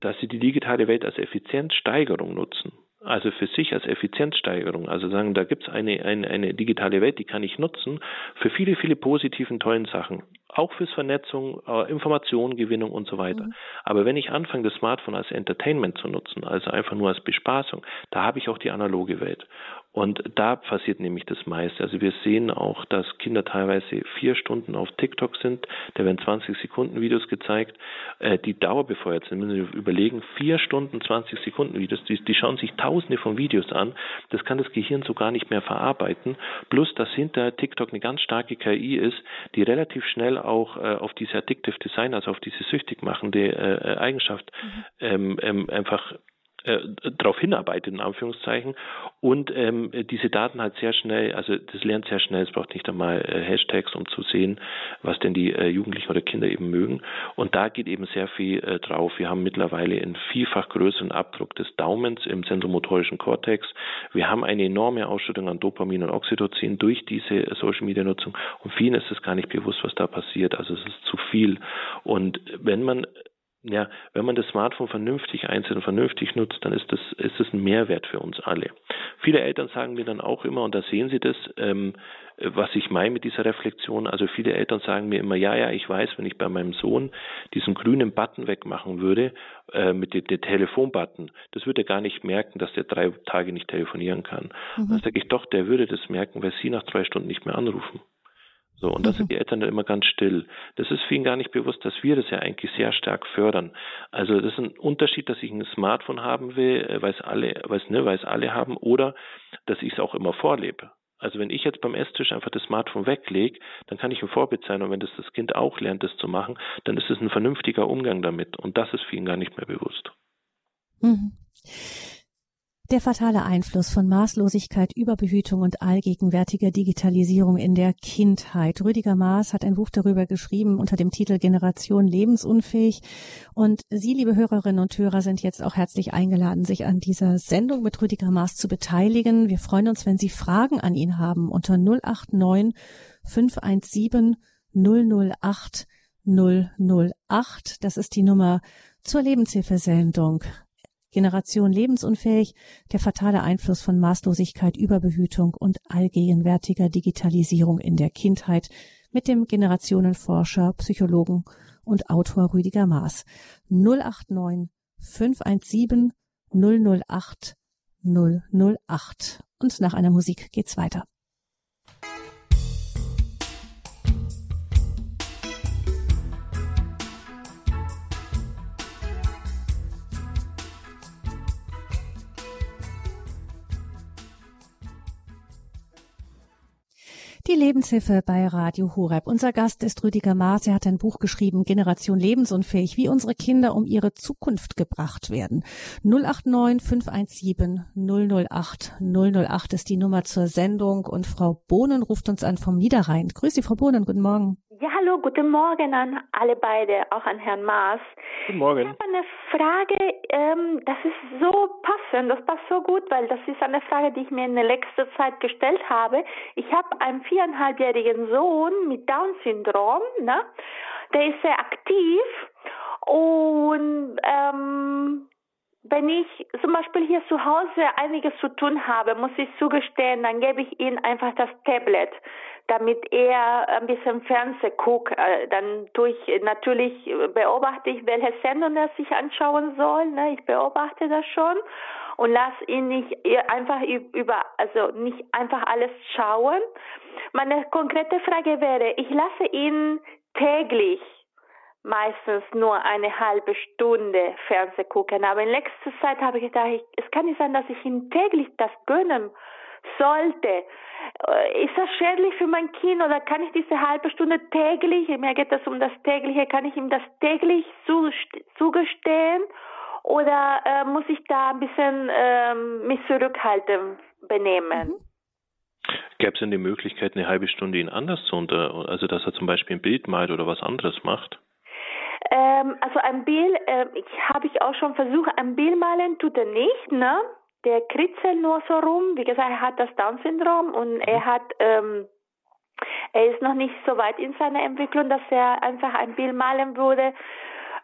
dass sie die digitale Welt als Effizienzsteigerung nutzen. Also für sich als Effizienzsteigerung, also sagen, da gibt es eine, eine, eine digitale Welt, die kann ich nutzen für viele, viele positiven, tollen Sachen. Auch fürs Vernetzung, äh, Informationengewinnung und so weiter. Mhm. Aber wenn ich anfange, das Smartphone als Entertainment zu nutzen, also einfach nur als Bespaßung, da habe ich auch die analoge Welt. Und da passiert nämlich das meiste. Also wir sehen auch, dass Kinder teilweise vier Stunden auf TikTok sind. Da werden 20 Sekunden Videos gezeigt, äh, die dauerbefeuert sind. Wenn Sie überlegen, vier Stunden 20 Sekunden Videos, die, die schauen sich tausende von Videos an. Das kann das Gehirn so gar nicht mehr verarbeiten. Plus, dass hinter TikTok eine ganz starke KI ist, die relativ schnell auch äh, auf diese Addictive Design, also auf diese süchtig machende äh, Eigenschaft mhm. ähm, ähm, einfach äh, darauf hinarbeitet, in Anführungszeichen, und ähm, diese Daten halt sehr schnell, also das lernt sehr schnell, es braucht nicht einmal äh, Hashtags, um zu sehen, was denn die äh, Jugendlichen oder Kinder eben mögen. Und da geht eben sehr viel äh, drauf. Wir haben mittlerweile einen vielfach größeren Abdruck des Daumens im zentromotorischen Kortex. Wir haben eine enorme Ausschüttung an Dopamin und Oxytocin durch diese Social Media Nutzung. Und vielen ist es gar nicht bewusst, was da passiert. Also es ist zu viel. Und wenn man ja, wenn man das Smartphone vernünftig einsetzt und vernünftig nutzt, dann ist das, ist das ein Mehrwert für uns alle. Viele Eltern sagen mir dann auch immer, und da sehen Sie das, ähm, was ich meine mit dieser Reflexion. Also viele Eltern sagen mir immer, ja, ja, ich weiß, wenn ich bei meinem Sohn diesen grünen Button wegmachen würde, äh, mit dem, dem Telefonbutton, das würde er gar nicht merken, dass der drei Tage nicht telefonieren kann. Mhm. Dann sage ich doch, der würde das merken, weil Sie nach zwei Stunden nicht mehr anrufen. So, und da sind mhm. die Eltern dann immer ganz still. Das ist vielen gar nicht bewusst, dass wir das ja eigentlich sehr stark fördern. Also das ist ein Unterschied, dass ich ein Smartphone haben will, äh, weil es alle, weil es, ne, weil es alle haben, oder dass ich es auch immer vorlebe. Also wenn ich jetzt beim Esstisch einfach das Smartphone weglege, dann kann ich ein Vorbild sein und wenn das das Kind auch lernt, das zu machen, dann ist es ein vernünftiger Umgang damit und das ist vielen gar nicht mehr bewusst. Mhm. Der fatale Einfluss von Maßlosigkeit, Überbehütung und allgegenwärtiger Digitalisierung in der Kindheit. Rüdiger Maas hat ein Buch darüber geschrieben unter dem Titel Generation lebensunfähig. Und Sie, liebe Hörerinnen und Hörer, sind jetzt auch herzlich eingeladen, sich an dieser Sendung mit Rüdiger Maas zu beteiligen. Wir freuen uns, wenn Sie Fragen an ihn haben unter 089 517 008 008. Das ist die Nummer zur Lebenshilfesendung Generation lebensunfähig, der fatale Einfluss von Maßlosigkeit, Überbehütung und allgegenwärtiger Digitalisierung in der Kindheit mit dem Generationenforscher, Psychologen und Autor Rüdiger Maas. 089 517 008 008. Und nach einer Musik geht's weiter. Die Lebenshilfe bei Radio Horeb. Unser Gast ist Rüdiger Maas. Er hat ein Buch geschrieben, Generation lebensunfähig, wie unsere Kinder um ihre Zukunft gebracht werden. 089 517 008 008 ist die Nummer zur Sendung und Frau Bohnen ruft uns an vom Niederrhein. Grüße, Frau Bohnen. Guten Morgen. Ja, hallo, guten Morgen an alle beide, auch an Herrn Maas. Guten Morgen. Ich habe eine Frage, ähm, das ist so passend, das passt so gut, weil das ist eine Frage, die ich mir in der letzten Zeit gestellt habe. Ich habe einen viereinhalbjährigen Sohn mit Down-Syndrom, ne? der ist sehr aktiv und ähm, wenn ich zum Beispiel hier zu Hause einiges zu tun habe, muss ich zugestehen, dann gebe ich ihm einfach das Tablet, damit er ein bisschen Fernseh guckt. Äh, dann tue ich natürlich beobachte ich, welche Sendung er sich anschauen soll. Ne? Ich beobachte das schon und lasse ihn nicht einfach über, also nicht einfach alles schauen. Meine konkrete Frage wäre, ich lasse ihn täglich meistens nur eine halbe Stunde Fernseh gucken. Aber in letzter Zeit habe ich gedacht, es kann nicht sein, dass ich ihm täglich das gönnen sollte. Äh, ist das schädlich für mein Kind oder kann ich diese halbe Stunde täglich, mir geht es um das tägliche, kann ich ihm das täglich zugestehen oder äh, muss ich da ein bisschen ähm, mich zurückhalten benehmen? Mhm. Gäbe es denn die Möglichkeit, eine halbe Stunde ihn anders zu unter, also dass er zum Beispiel ein Bild malt oder was anderes macht? Ähm, also ein Bild, äh, ich habe ich auch schon versucht, ein Bild malen tut er nicht, ne? Der kritzelt nur so rum. Wie gesagt, er hat das Down-Syndrom und er mhm. hat, ähm, er ist noch nicht so weit in seiner Entwicklung, dass er einfach ein Bild malen würde.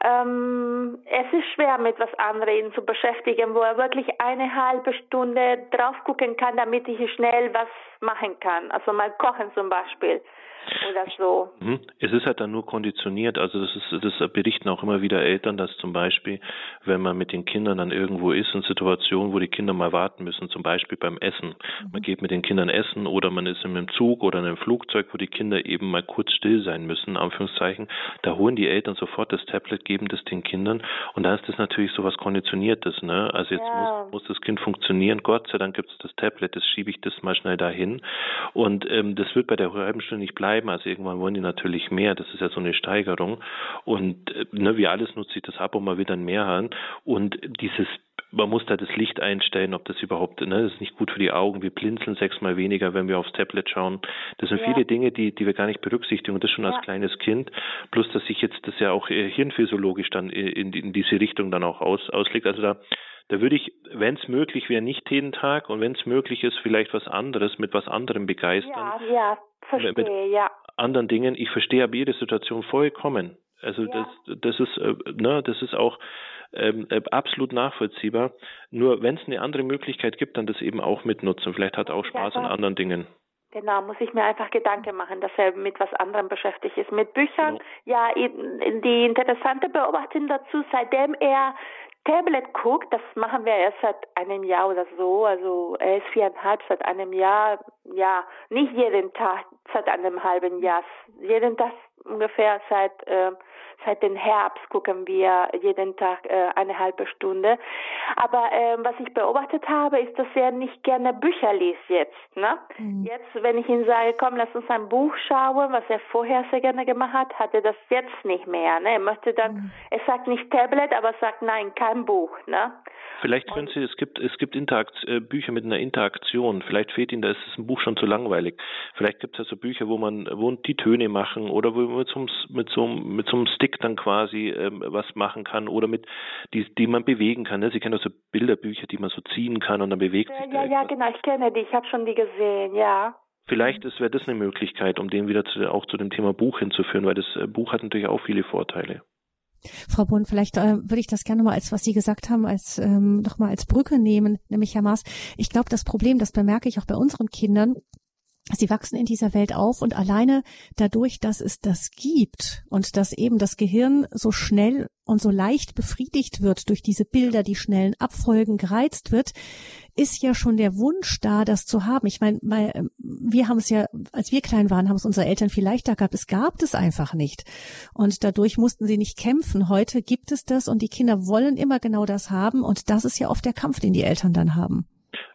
Ähm, es ist schwer, mit was anderem zu beschäftigen, wo er wirklich eine halbe Stunde drauf gucken kann, damit ich schnell was machen kann. Also mal kochen zum Beispiel oder so. Mhm. Es ist halt dann nur konditioniert. Also das ist, das berichten auch immer wieder Eltern, dass zum Beispiel, wenn man mit den Kindern dann irgendwo ist, in Situationen, wo die Kinder mal warten müssen, zum Beispiel beim Essen. Man mhm. geht mit den Kindern essen oder man ist in einem Zug oder in einem Flugzeug, wo die Kinder eben mal kurz still sein müssen, Anführungszeichen. Da holen die Eltern sofort das Tablet, geben das den Kindern und da ist das natürlich so was Konditioniertes. Ne? Also jetzt ja. muss, muss das Kind funktionieren. Gott sei Dank gibt es das Tablet, das schiebe ich das mal schnell dahin. Und ähm, das wird bei der halben Stunde nicht bleiben bleiben. Also irgendwann wollen die natürlich mehr. Das ist ja so eine Steigerung. Und äh, ne, wie alles nutze ich das ab, um mal wieder mehr hören. Und dieses man muss da das Licht einstellen, ob das überhaupt, ne, das ist nicht gut für die Augen. Wir blinzeln sechsmal weniger, wenn wir aufs Tablet schauen. Das sind ja. viele Dinge, die, die wir gar nicht berücksichtigen und das schon ja. als kleines Kind. Plus, dass sich jetzt das ja auch äh, hirnphysiologisch dann in, in diese Richtung dann auch aus, auslegt. Also da, da würde ich, wenn es möglich wäre, nicht jeden Tag und wenn es möglich ist, vielleicht was anderes mit was anderem begeistern. Ja, ja, verstehe, mit ja. Anderen Dingen. Ich verstehe aber jede Situation vollkommen. Also ja. das, das ist, äh, ne, das ist auch ähm, äh, absolut nachvollziehbar. Nur wenn es eine andere Möglichkeit gibt, dann das eben auch mitnutzen. Vielleicht hat er auch Spaß ja, an anderen Dingen. Genau, muss ich mir einfach Gedanken machen, dass er mit was anderem beschäftigt ist. Mit Büchern, ja, ja die interessante Beobachtung dazu, seitdem er Tablet guckt, das machen wir erst seit einem Jahr oder so, also er ist viereinhalb seit einem Jahr, ja, nicht jeden Tag, seit einem halben Jahr, jeden Tag ungefähr seit äh, seit dem Herbst gucken wir jeden Tag äh, eine halbe Stunde. Aber äh, was ich beobachtet habe, ist, dass er nicht gerne Bücher liest jetzt. Ne? Mhm. Jetzt, wenn ich ihm sage, komm, lass uns ein Buch schauen, was er vorher sehr gerne gemacht hat, hat er das jetzt nicht mehr. Ne? Er möchte dann, mhm. er sagt nicht Tablet, aber sagt nein, kein Buch. Ne? Vielleicht können Sie, es gibt, es gibt Interakt, äh, Bücher mit einer Interaktion. Vielleicht fehlt Ihnen, da ist ein Buch schon zu langweilig. Vielleicht gibt es also Bücher, wo man, wo die Töne machen oder wo mit so einem, mit so mit so einem Stick dann quasi ähm, was machen kann oder mit, die, die man bewegen kann. Ne? Sie kennen also Bilderbücher, die man so ziehen kann und dann bewegt ja, sich. Ja, ja, genau, ich kenne die, ich habe schon die gesehen, ja. Vielleicht wäre das eine Möglichkeit, um den wieder zu, auch zu dem Thema Buch hinzuführen, weil das äh, Buch hat natürlich auch viele Vorteile. Frau Bohn, vielleicht äh, würde ich das gerne mal als, was Sie gesagt haben, als ähm, nochmal als Brücke nehmen, nämlich Herr Maas. Ich glaube, das Problem, das bemerke ich auch bei unseren Kindern, Sie wachsen in dieser Welt auf und alleine dadurch, dass es das gibt und dass eben das Gehirn so schnell und so leicht befriedigt wird durch diese Bilder, die schnellen Abfolgen gereizt wird, ist ja schon der Wunsch da, das zu haben. Ich meine, wir haben es ja, als wir klein waren, haben es unsere Eltern viel leichter gehabt. Es gab es einfach nicht. Und dadurch mussten sie nicht kämpfen. Heute gibt es das und die Kinder wollen immer genau das haben. Und das ist ja oft der Kampf, den die Eltern dann haben.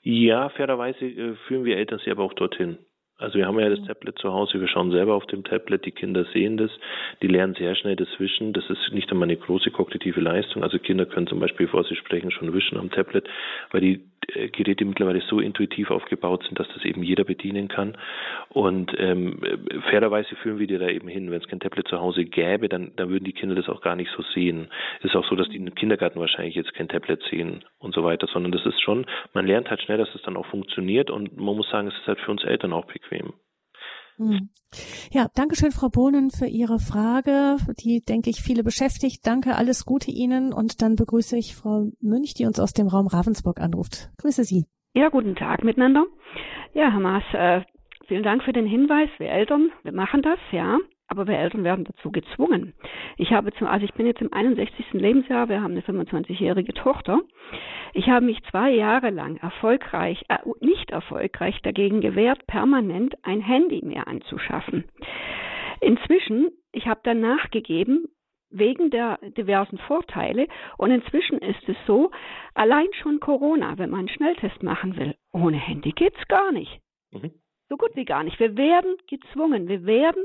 Ja, fairerweise äh, führen wir Eltern sie aber auch dorthin. Also wir haben ja das. Tablet zu Hause, wir schauen selber auf dem Tablet, die Kinder sehen das, die lernen sehr schnell das Wischen. Das ist nicht einmal eine große kognitive Leistung. Also Kinder können zum Beispiel, bevor sie sprechen, schon wischen am Tablet, weil die Geräte mittlerweile so intuitiv aufgebaut sind, dass das eben jeder bedienen kann. Und ähm, fairerweise führen wir die da eben hin. Wenn es kein Tablet zu Hause gäbe, dann, dann würden die Kinder das auch gar nicht so sehen. Es ist auch so, dass die im Kindergarten wahrscheinlich jetzt kein Tablet sehen und so weiter, sondern das ist schon, man lernt halt schnell, dass es dann auch funktioniert und man muss sagen, es ist halt für uns Eltern auch bequem. Hm. Ja, danke schön, Frau Bohnen, für Ihre Frage, die, denke ich, viele beschäftigt. Danke, alles Gute Ihnen. Und dann begrüße ich Frau Münch, die uns aus dem Raum Ravensburg anruft. Grüße Sie. Ja, guten Tag miteinander. Ja, Herr Maas, äh, vielen Dank für den Hinweis. Wir Eltern, wir machen das, ja aber wir Eltern werden dazu gezwungen. Ich habe zum, also ich bin jetzt im 61. Lebensjahr, wir haben eine 25-jährige Tochter. Ich habe mich zwei Jahre lang erfolgreich, äh, nicht erfolgreich dagegen gewehrt, permanent ein Handy mehr anzuschaffen. Inzwischen, ich habe dann nachgegeben, wegen der diversen Vorteile. Und inzwischen ist es so, allein schon Corona, wenn man einen Schnelltest machen will, ohne Handy geht's gar nicht. Mhm. So gut wie gar nicht. Wir werden gezwungen, wir werden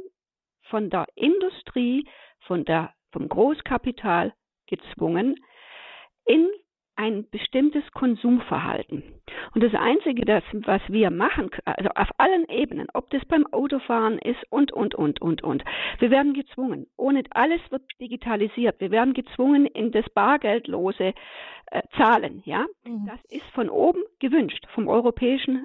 von der Industrie, von der, vom Großkapital gezwungen in ein bestimmtes Konsumverhalten. Und das Einzige, das, was wir machen, also auf allen Ebenen, ob das beim Autofahren ist und, und, und, und, und, wir werden gezwungen. Ohne alles wird digitalisiert. Wir werden gezwungen in das bargeldlose äh, Zahlen. Ja, mhm. das ist von oben gewünscht vom europäischen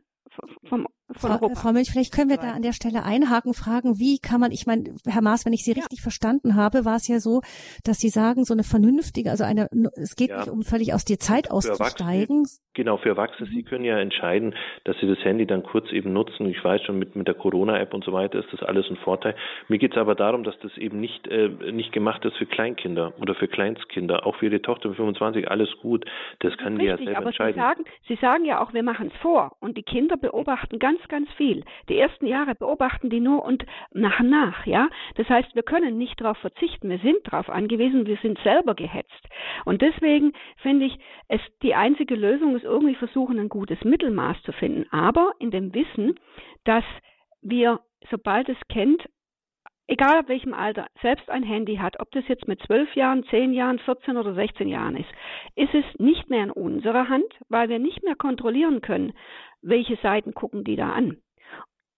vom Frau, Frau Münch, vielleicht können wir da an der Stelle einhaken, fragen, wie kann man, ich meine, Herr Maas, wenn ich Sie ja. richtig verstanden habe, war es ja so, dass Sie sagen, so eine vernünftige, also eine, es geht ja. nicht um völlig aus der Zeit auszusteigen. Genau, für Erwachsene, Sie können ja entscheiden, dass Sie das Handy dann kurz eben nutzen. Ich weiß schon, mit, mit der Corona-App und so weiter ist das alles ein Vorteil. Mir geht es aber darum, dass das eben nicht, äh, nicht gemacht ist für Kleinkinder oder für Kleinstkinder. Auch für Ihre Tochter mit 25, alles gut. Das kann die ja selber aber entscheiden. Sie sagen, Sie sagen ja auch, wir machen es vor. Und die Kinder beobachten ganz ganz, ganz viel. Die ersten Jahre beobachten die nur und nach und nach, ja. Das heißt, wir können nicht darauf verzichten. Wir sind darauf angewiesen. Wir sind selber gehetzt. Und deswegen finde ich, es die einzige Lösung ist irgendwie versuchen, ein gutes Mittelmaß zu finden. Aber in dem Wissen, dass wir, sobald es kennt, egal ab welchem Alter, selbst ein Handy hat, ob das jetzt mit zwölf Jahren, zehn Jahren, 14 oder 16 Jahren ist, ist es nicht mehr in unserer Hand, weil wir nicht mehr kontrollieren können, welche Seiten gucken die da an.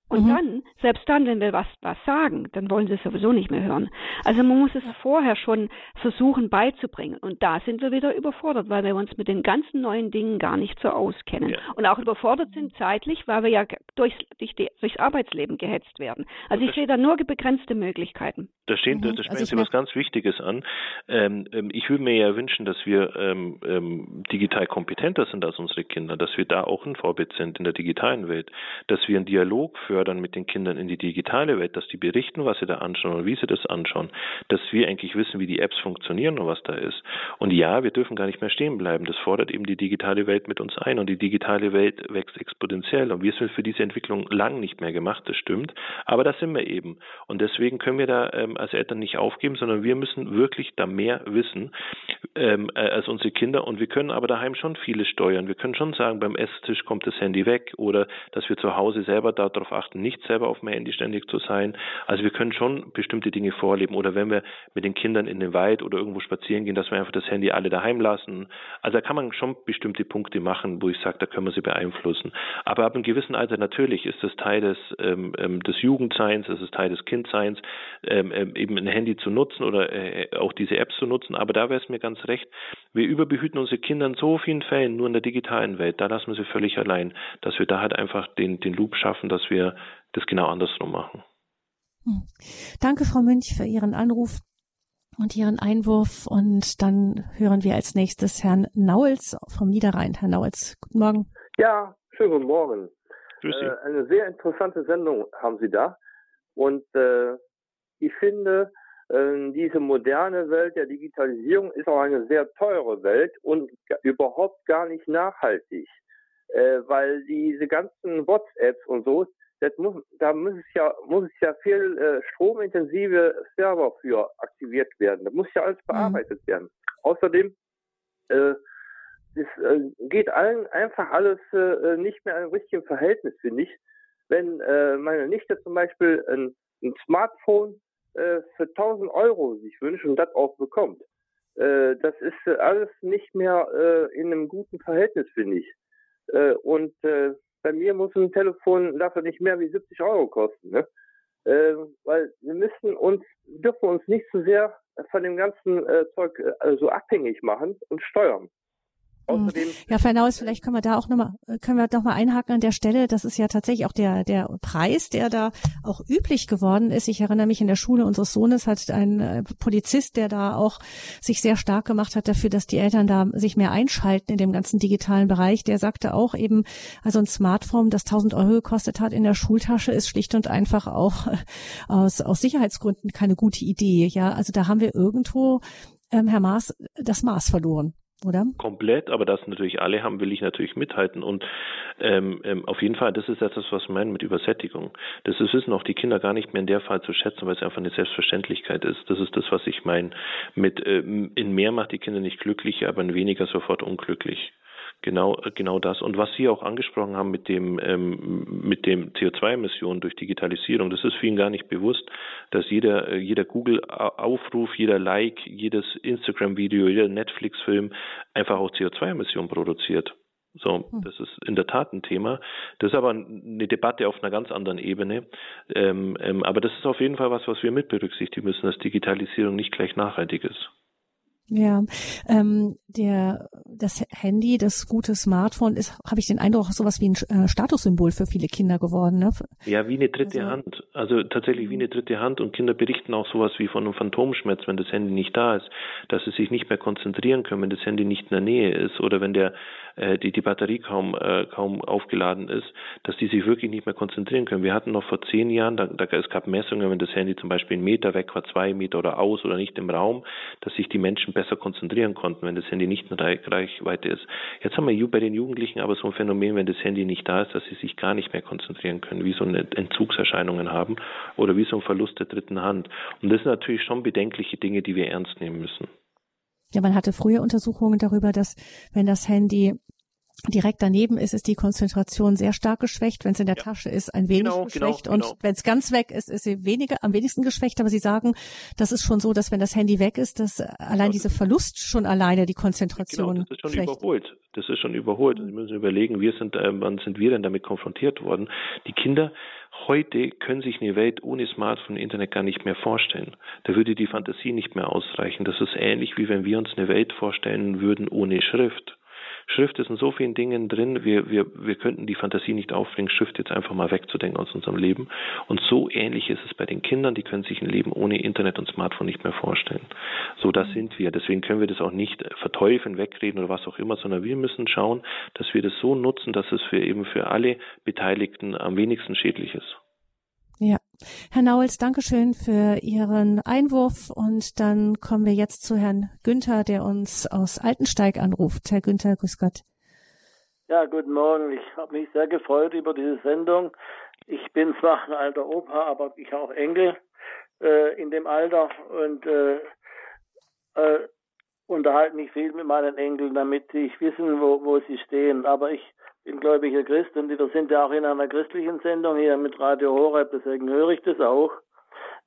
Und mhm. dann, selbst dann, wenn wir was, was sagen, dann wollen sie es sowieso nicht mehr hören. Also man muss es vorher schon versuchen beizubringen. Und da sind wir wieder überfordert, weil wir uns mit den ganzen neuen Dingen gar nicht so auskennen. Ja. Und auch überfordert sind zeitlich, weil wir ja durchs, durch die, durchs Arbeitsleben gehetzt werden. Also ich sehe da nur begrenzte Möglichkeiten. Da, stehen, da, da sprechen also Sie was ganz Wichtiges an. Ähm, ähm, ich würde mir ja wünschen, dass wir ähm, ähm, digital kompetenter sind als unsere Kinder, dass wir da auch ein Vorbild sind in der digitalen Welt, dass wir einen Dialog führen fördern mit den Kindern in die digitale Welt, dass die berichten, was sie da anschauen und wie sie das anschauen, dass wir eigentlich wissen, wie die Apps funktionieren und was da ist. Und ja, wir dürfen gar nicht mehr stehen bleiben. Das fordert eben die digitale Welt mit uns ein und die digitale Welt wächst exponentiell und wir sind für diese Entwicklung lang nicht mehr gemacht, das stimmt, aber das sind wir eben. Und deswegen können wir da ähm, als Eltern nicht aufgeben, sondern wir müssen wirklich da mehr wissen ähm, äh, als unsere Kinder und wir können aber daheim schon vieles steuern. Wir können schon sagen, beim Esstisch kommt das Handy weg oder dass wir zu Hause selber darauf achten, achten, nicht selber auf dem Handy ständig zu sein. Also wir können schon bestimmte Dinge vorleben oder wenn wir mit den Kindern in den Wald oder irgendwo spazieren gehen, dass wir einfach das Handy alle daheim lassen. Also da kann man schon bestimmte Punkte machen, wo ich sage, da können wir sie beeinflussen. Aber ab einem gewissen Alter natürlich ist das Teil des, ähm, ähm des Jugendseins, ist Teil des Kindseins, ähm, ähm, eben ein Handy zu nutzen oder äh, auch diese Apps zu nutzen. Aber da wäre es mir ganz recht, wir überbehüten unsere Kinder in so vielen Fällen nur in der digitalen Welt. Da lassen wir sie völlig allein, dass wir da halt einfach den, den Loop schaffen, dass wir das genau andersrum machen. Hm. Danke, Frau Münch, für Ihren Anruf und Ihren Einwurf. Und dann hören wir als nächstes Herrn Nauels vom Niederrhein. Herr Nauels, guten Morgen. Ja, schönen guten Morgen. Äh, eine sehr interessante Sendung haben Sie da. Und äh, ich finde, diese moderne Welt der Digitalisierung ist auch eine sehr teure Welt und überhaupt gar nicht nachhaltig. Äh, weil diese ganzen WhatsApps und so, muss, da muss es ja, muss es ja viel äh, stromintensive Server für aktiviert werden. Da muss ja alles mhm. bearbeitet mhm. werden. Außerdem äh, es äh, geht allen einfach alles äh, nicht mehr im richtigen Verhältnis, finde ich. Wenn äh, meine Nichte zum Beispiel ein, ein Smartphone äh, für 1000 Euro sich wünscht und das auch bekommt, äh, das ist äh, alles nicht mehr äh, in einem guten Verhältnis, finde ich. Äh, und äh, bei mir muss ein Telefon dafür nicht mehr wie 70 Euro kosten, ne? Äh, weil wir müssen uns, dürfen uns nicht zu so sehr von dem ganzen äh, Zeug äh, so abhängig machen und steuern. Mhm. Außerdem ja, Frau Naus, vielleicht können wir da auch nochmal, können wir doch mal einhaken an der Stelle. Das ist ja tatsächlich auch der, der Preis, der da auch üblich geworden ist. Ich erinnere mich in der Schule unseres Sohnes hat ein äh, Polizist, der da auch sich sehr stark gemacht hat dafür, dass die Eltern da sich mehr einschalten in dem ganzen digitalen Bereich. Der sagte auch eben, also ein Smartphone, das 1000 Euro gekostet hat in der Schultasche, ist schlicht und einfach auch äh, aus, aus Sicherheitsgründen keine gute Idee. Ja, also da haben wir irgendwo, ähm, Herr Maas, das Maß verloren oder? Komplett, aber das natürlich alle haben, will ich natürlich mithalten. Und ähm, ähm, auf jeden Fall, das ist etwas, was wir meinen mit Übersättigung. Das ist, wissen auch die Kinder gar nicht mehr in der Fall zu schätzen, weil es einfach eine Selbstverständlichkeit ist. Das ist das, was ich meine. Mit ähm, in mehr macht die Kinder nicht glücklich, aber in weniger sofort unglücklich. Genau, genau das. Und was Sie auch angesprochen haben mit dem, ähm, mit dem CO2-Emissionen durch Digitalisierung, das ist vielen gar nicht bewusst, dass jeder, jeder Google-Aufruf, jeder Like, jedes Instagram-Video, jeder Netflix-Film einfach auch CO2-Emissionen produziert. So, hm. das ist in der Tat ein Thema. Das ist aber eine Debatte auf einer ganz anderen Ebene. Ähm, ähm, aber das ist auf jeden Fall was, was wir mit berücksichtigen müssen, dass Digitalisierung nicht gleich nachhaltig ist. Ja, ähm, der das Handy, das gute Smartphone ist, habe ich den Eindruck, sowas wie ein äh, Statussymbol für viele Kinder geworden. Ne? Ja, wie eine dritte also, Hand. Also tatsächlich wie eine dritte Hand. Und Kinder berichten auch sowas wie von einem Phantomschmerz, wenn das Handy nicht da ist, dass sie sich nicht mehr konzentrieren können, wenn das Handy nicht in der Nähe ist oder wenn der äh, die die Batterie kaum äh, kaum aufgeladen ist, dass die sich wirklich nicht mehr konzentrieren können. Wir hatten noch vor zehn Jahren, da, da es gab Messungen, wenn das Handy zum Beispiel einen Meter weg war, zwei Meter oder aus oder nicht im Raum, dass sich die Menschen besser konzentrieren konnten, wenn das Handy nicht in Reichweite ist. Jetzt haben wir bei den Jugendlichen aber so ein Phänomen, wenn das Handy nicht da ist, dass sie sich gar nicht mehr konzentrieren können, wie so eine Entzugserscheinungen haben oder wie so ein Verlust der dritten Hand. Und das sind natürlich schon bedenkliche Dinge, die wir ernst nehmen müssen. Ja, man hatte früher Untersuchungen darüber, dass wenn das Handy direkt daneben ist, ist die Konzentration sehr stark geschwächt. Wenn es in der ja. Tasche ist, ein wenig genau, geschwächt. Genau, und genau. wenn es ganz weg ist, ist sie weniger, am wenigsten geschwächt. Aber Sie sagen, das ist schon so, dass wenn das Handy weg ist, dass allein dieser Verlust schon alleine die Konzentration genau, das ist schon schwächt. überholt. Das ist schon überholt. Sie müssen überlegen, wir sind, äh, wann sind wir denn damit konfrontiert worden? Die Kinder heute können sich eine Welt ohne Smartphone und Internet gar nicht mehr vorstellen. Da würde die Fantasie nicht mehr ausreichen. Das ist ähnlich wie wenn wir uns eine Welt vorstellen würden ohne Schrift. Schrift ist in so vielen Dingen drin, wir, wir, wir könnten die Fantasie nicht aufbringen, Schrift jetzt einfach mal wegzudenken aus unserem Leben. Und so ähnlich ist es bei den Kindern, die können sich ein Leben ohne Internet und Smartphone nicht mehr vorstellen. So, das sind wir. Deswegen können wir das auch nicht verteufeln, wegreden oder was auch immer, sondern wir müssen schauen, dass wir das so nutzen, dass es für eben für alle Beteiligten am wenigsten schädlich ist. Herr Nauels, Dankeschön für Ihren Einwurf und dann kommen wir jetzt zu Herrn Günther, der uns aus Altensteig anruft. Herr Günther, grüß Gott. Ja, guten Morgen. Ich habe mich sehr gefreut über diese Sendung. Ich bin zwar ein alter Opa, aber ich habe auch Enkel äh, in dem Alter und äh, äh, unterhalte mich viel mit meinen Enkeln, damit sie wissen, wo, wo sie stehen. Aber ich bin gläubiger Christ und wir sind ja auch in einer christlichen Sendung hier mit Radio Horeb, deswegen höre ich das auch,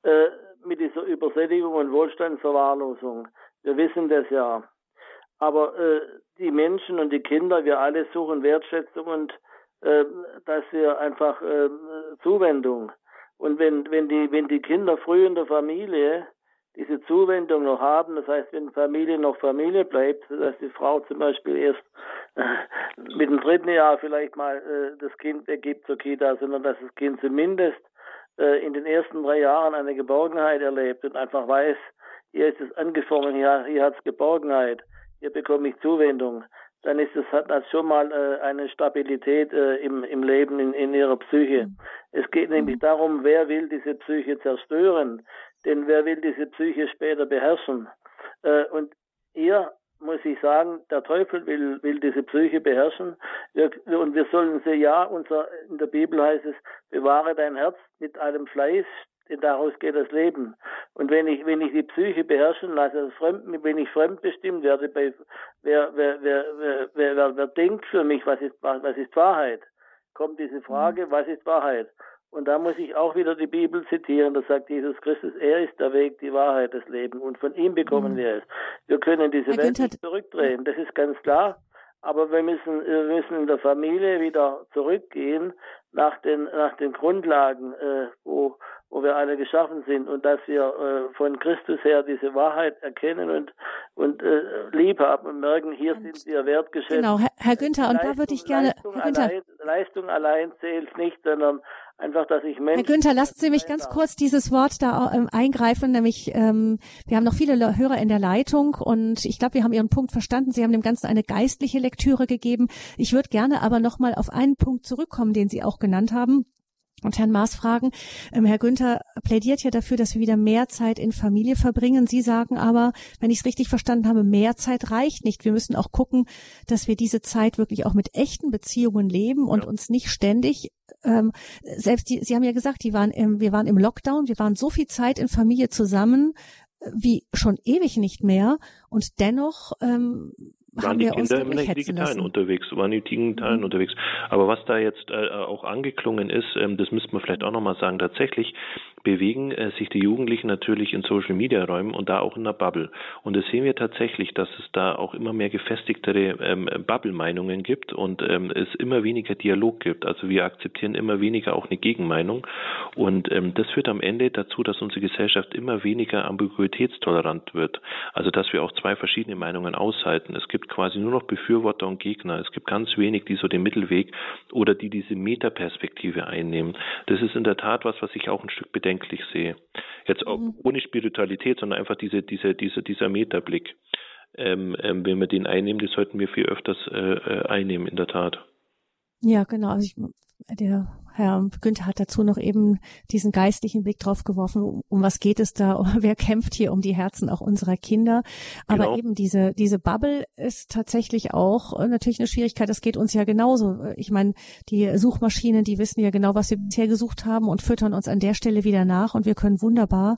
äh, mit dieser Übersättigung und Wohlstandsverwahrlosung. Wir wissen das ja. Aber äh, die Menschen und die Kinder, wir alle suchen Wertschätzung und äh, dass wir einfach äh, Zuwendung. Und wenn, wenn, die, wenn die Kinder früh in der Familie diese Zuwendung noch haben. Das heißt, wenn Familie noch Familie bleibt, dass die Frau zum Beispiel erst äh, mit dem dritten Jahr vielleicht mal äh, das Kind ergibt zur Kita, sondern dass das Kind zumindest äh, in den ersten drei Jahren eine Geborgenheit erlebt und einfach weiß, hier ist es angefangen, hier, hier hat es Geborgenheit, hier bekomme ich Zuwendung, dann ist es hat das schon mal äh, eine Stabilität äh, im, im Leben in, in ihrer Psyche. Es geht nämlich darum, wer will diese Psyche zerstören. Denn wer will diese Psyche später beherrschen? Äh, und ihr muss ich sagen, der Teufel will, will diese Psyche beherrschen. Wir, und wir sollen sie, ja, unser, in der Bibel heißt es, bewahre dein Herz mit einem Fleiß, denn daraus geht das Leben. Und wenn ich, wenn ich die Psyche beherrschen lasse, also fremd, wenn ich fremdbestimmt werde, bei, wer, wer, wer, wer, wer, wer, wer denkt für mich, was ist, was ist Wahrheit? Kommt diese Frage, mhm. was ist Wahrheit? Und da muss ich auch wieder die Bibel zitieren. Da sagt Jesus Christus, er ist der Weg, die Wahrheit, das Leben. Und von ihm bekommen mhm. wir es. Wir können diese Welt nicht zurückdrehen. Das ist ganz klar. Aber wir müssen, wir müssen in der Familie wieder zurückgehen nach den, nach den Grundlagen, äh, wo, wo wir alle geschaffen sind und dass wir äh, von Christus her diese Wahrheit erkennen und, und äh, lieb haben und merken, hier und sind wir wertgeschätzt. Genau, Herr, Herr Günther, und da würde ich gerne, Leistung, Herr Günther. Allein, Leistung allein zählt nicht, sondern einfach, dass ich Menschen. Herr Günther, lassen Sie mich ganz kurz dieses Wort da ähm, eingreifen, nämlich ähm, wir haben noch viele Hörer in der Leitung und ich glaube, wir haben Ihren Punkt verstanden. Sie haben dem Ganzen eine geistliche Lektüre gegeben. Ich würde gerne aber noch mal auf einen Punkt zurückkommen, den Sie auch genannt haben und Herrn Maas fragen. Ähm, Herr Günther plädiert ja dafür, dass wir wieder mehr Zeit in Familie verbringen. Sie sagen aber, wenn ich es richtig verstanden habe, mehr Zeit reicht nicht. Wir müssen auch gucken, dass wir diese Zeit wirklich auch mit echten Beziehungen leben und ja. uns nicht ständig ähm, selbst die, Sie haben ja gesagt, die waren im, wir waren im Lockdown, wir waren so viel Zeit in Familie zusammen äh, wie schon ewig nicht mehr und dennoch ähm, waren die Kinder nicht digitalen unterwegs, waren die digitalen mhm. unterwegs. Aber was da jetzt äh, auch angeklungen ist, ähm, das müsste man vielleicht auch nochmal sagen, tatsächlich bewegen äh, sich die Jugendlichen natürlich in Social Media Räumen und da auch in der Bubble. Und das sehen wir tatsächlich, dass es da auch immer mehr gefestigtere ähm, Bubble-Meinungen gibt und ähm, es immer weniger Dialog gibt. Also wir akzeptieren immer weniger auch eine Gegenmeinung. Und ähm, das führt am Ende dazu, dass unsere Gesellschaft immer weniger ambiguitätstolerant wird. Also dass wir auch zwei verschiedene Meinungen aushalten. Es gibt quasi nur noch Befürworter und Gegner. Es gibt ganz wenig, die so den Mittelweg oder die diese Metaperspektive einnehmen. Das ist in der Tat was, was ich auch ein Stück bedenklich sehe. Jetzt mhm. ohne Spiritualität, sondern einfach diese, diese, diese, dieser Metablick. Ähm, ähm, wenn wir den einnehmen, das sollten wir viel öfters äh, äh einnehmen, in der Tat. Ja, genau. Also ich, der Herr Günther hat dazu noch eben diesen geistlichen Blick drauf geworfen, um, um was geht es da, wer kämpft hier um die Herzen auch unserer Kinder. Aber genau. eben diese, diese Bubble ist tatsächlich auch äh, natürlich eine Schwierigkeit. Das geht uns ja genauso. Ich meine, die Suchmaschinen, die wissen ja genau, was wir bisher gesucht haben und füttern uns an der Stelle wieder nach und wir können wunderbar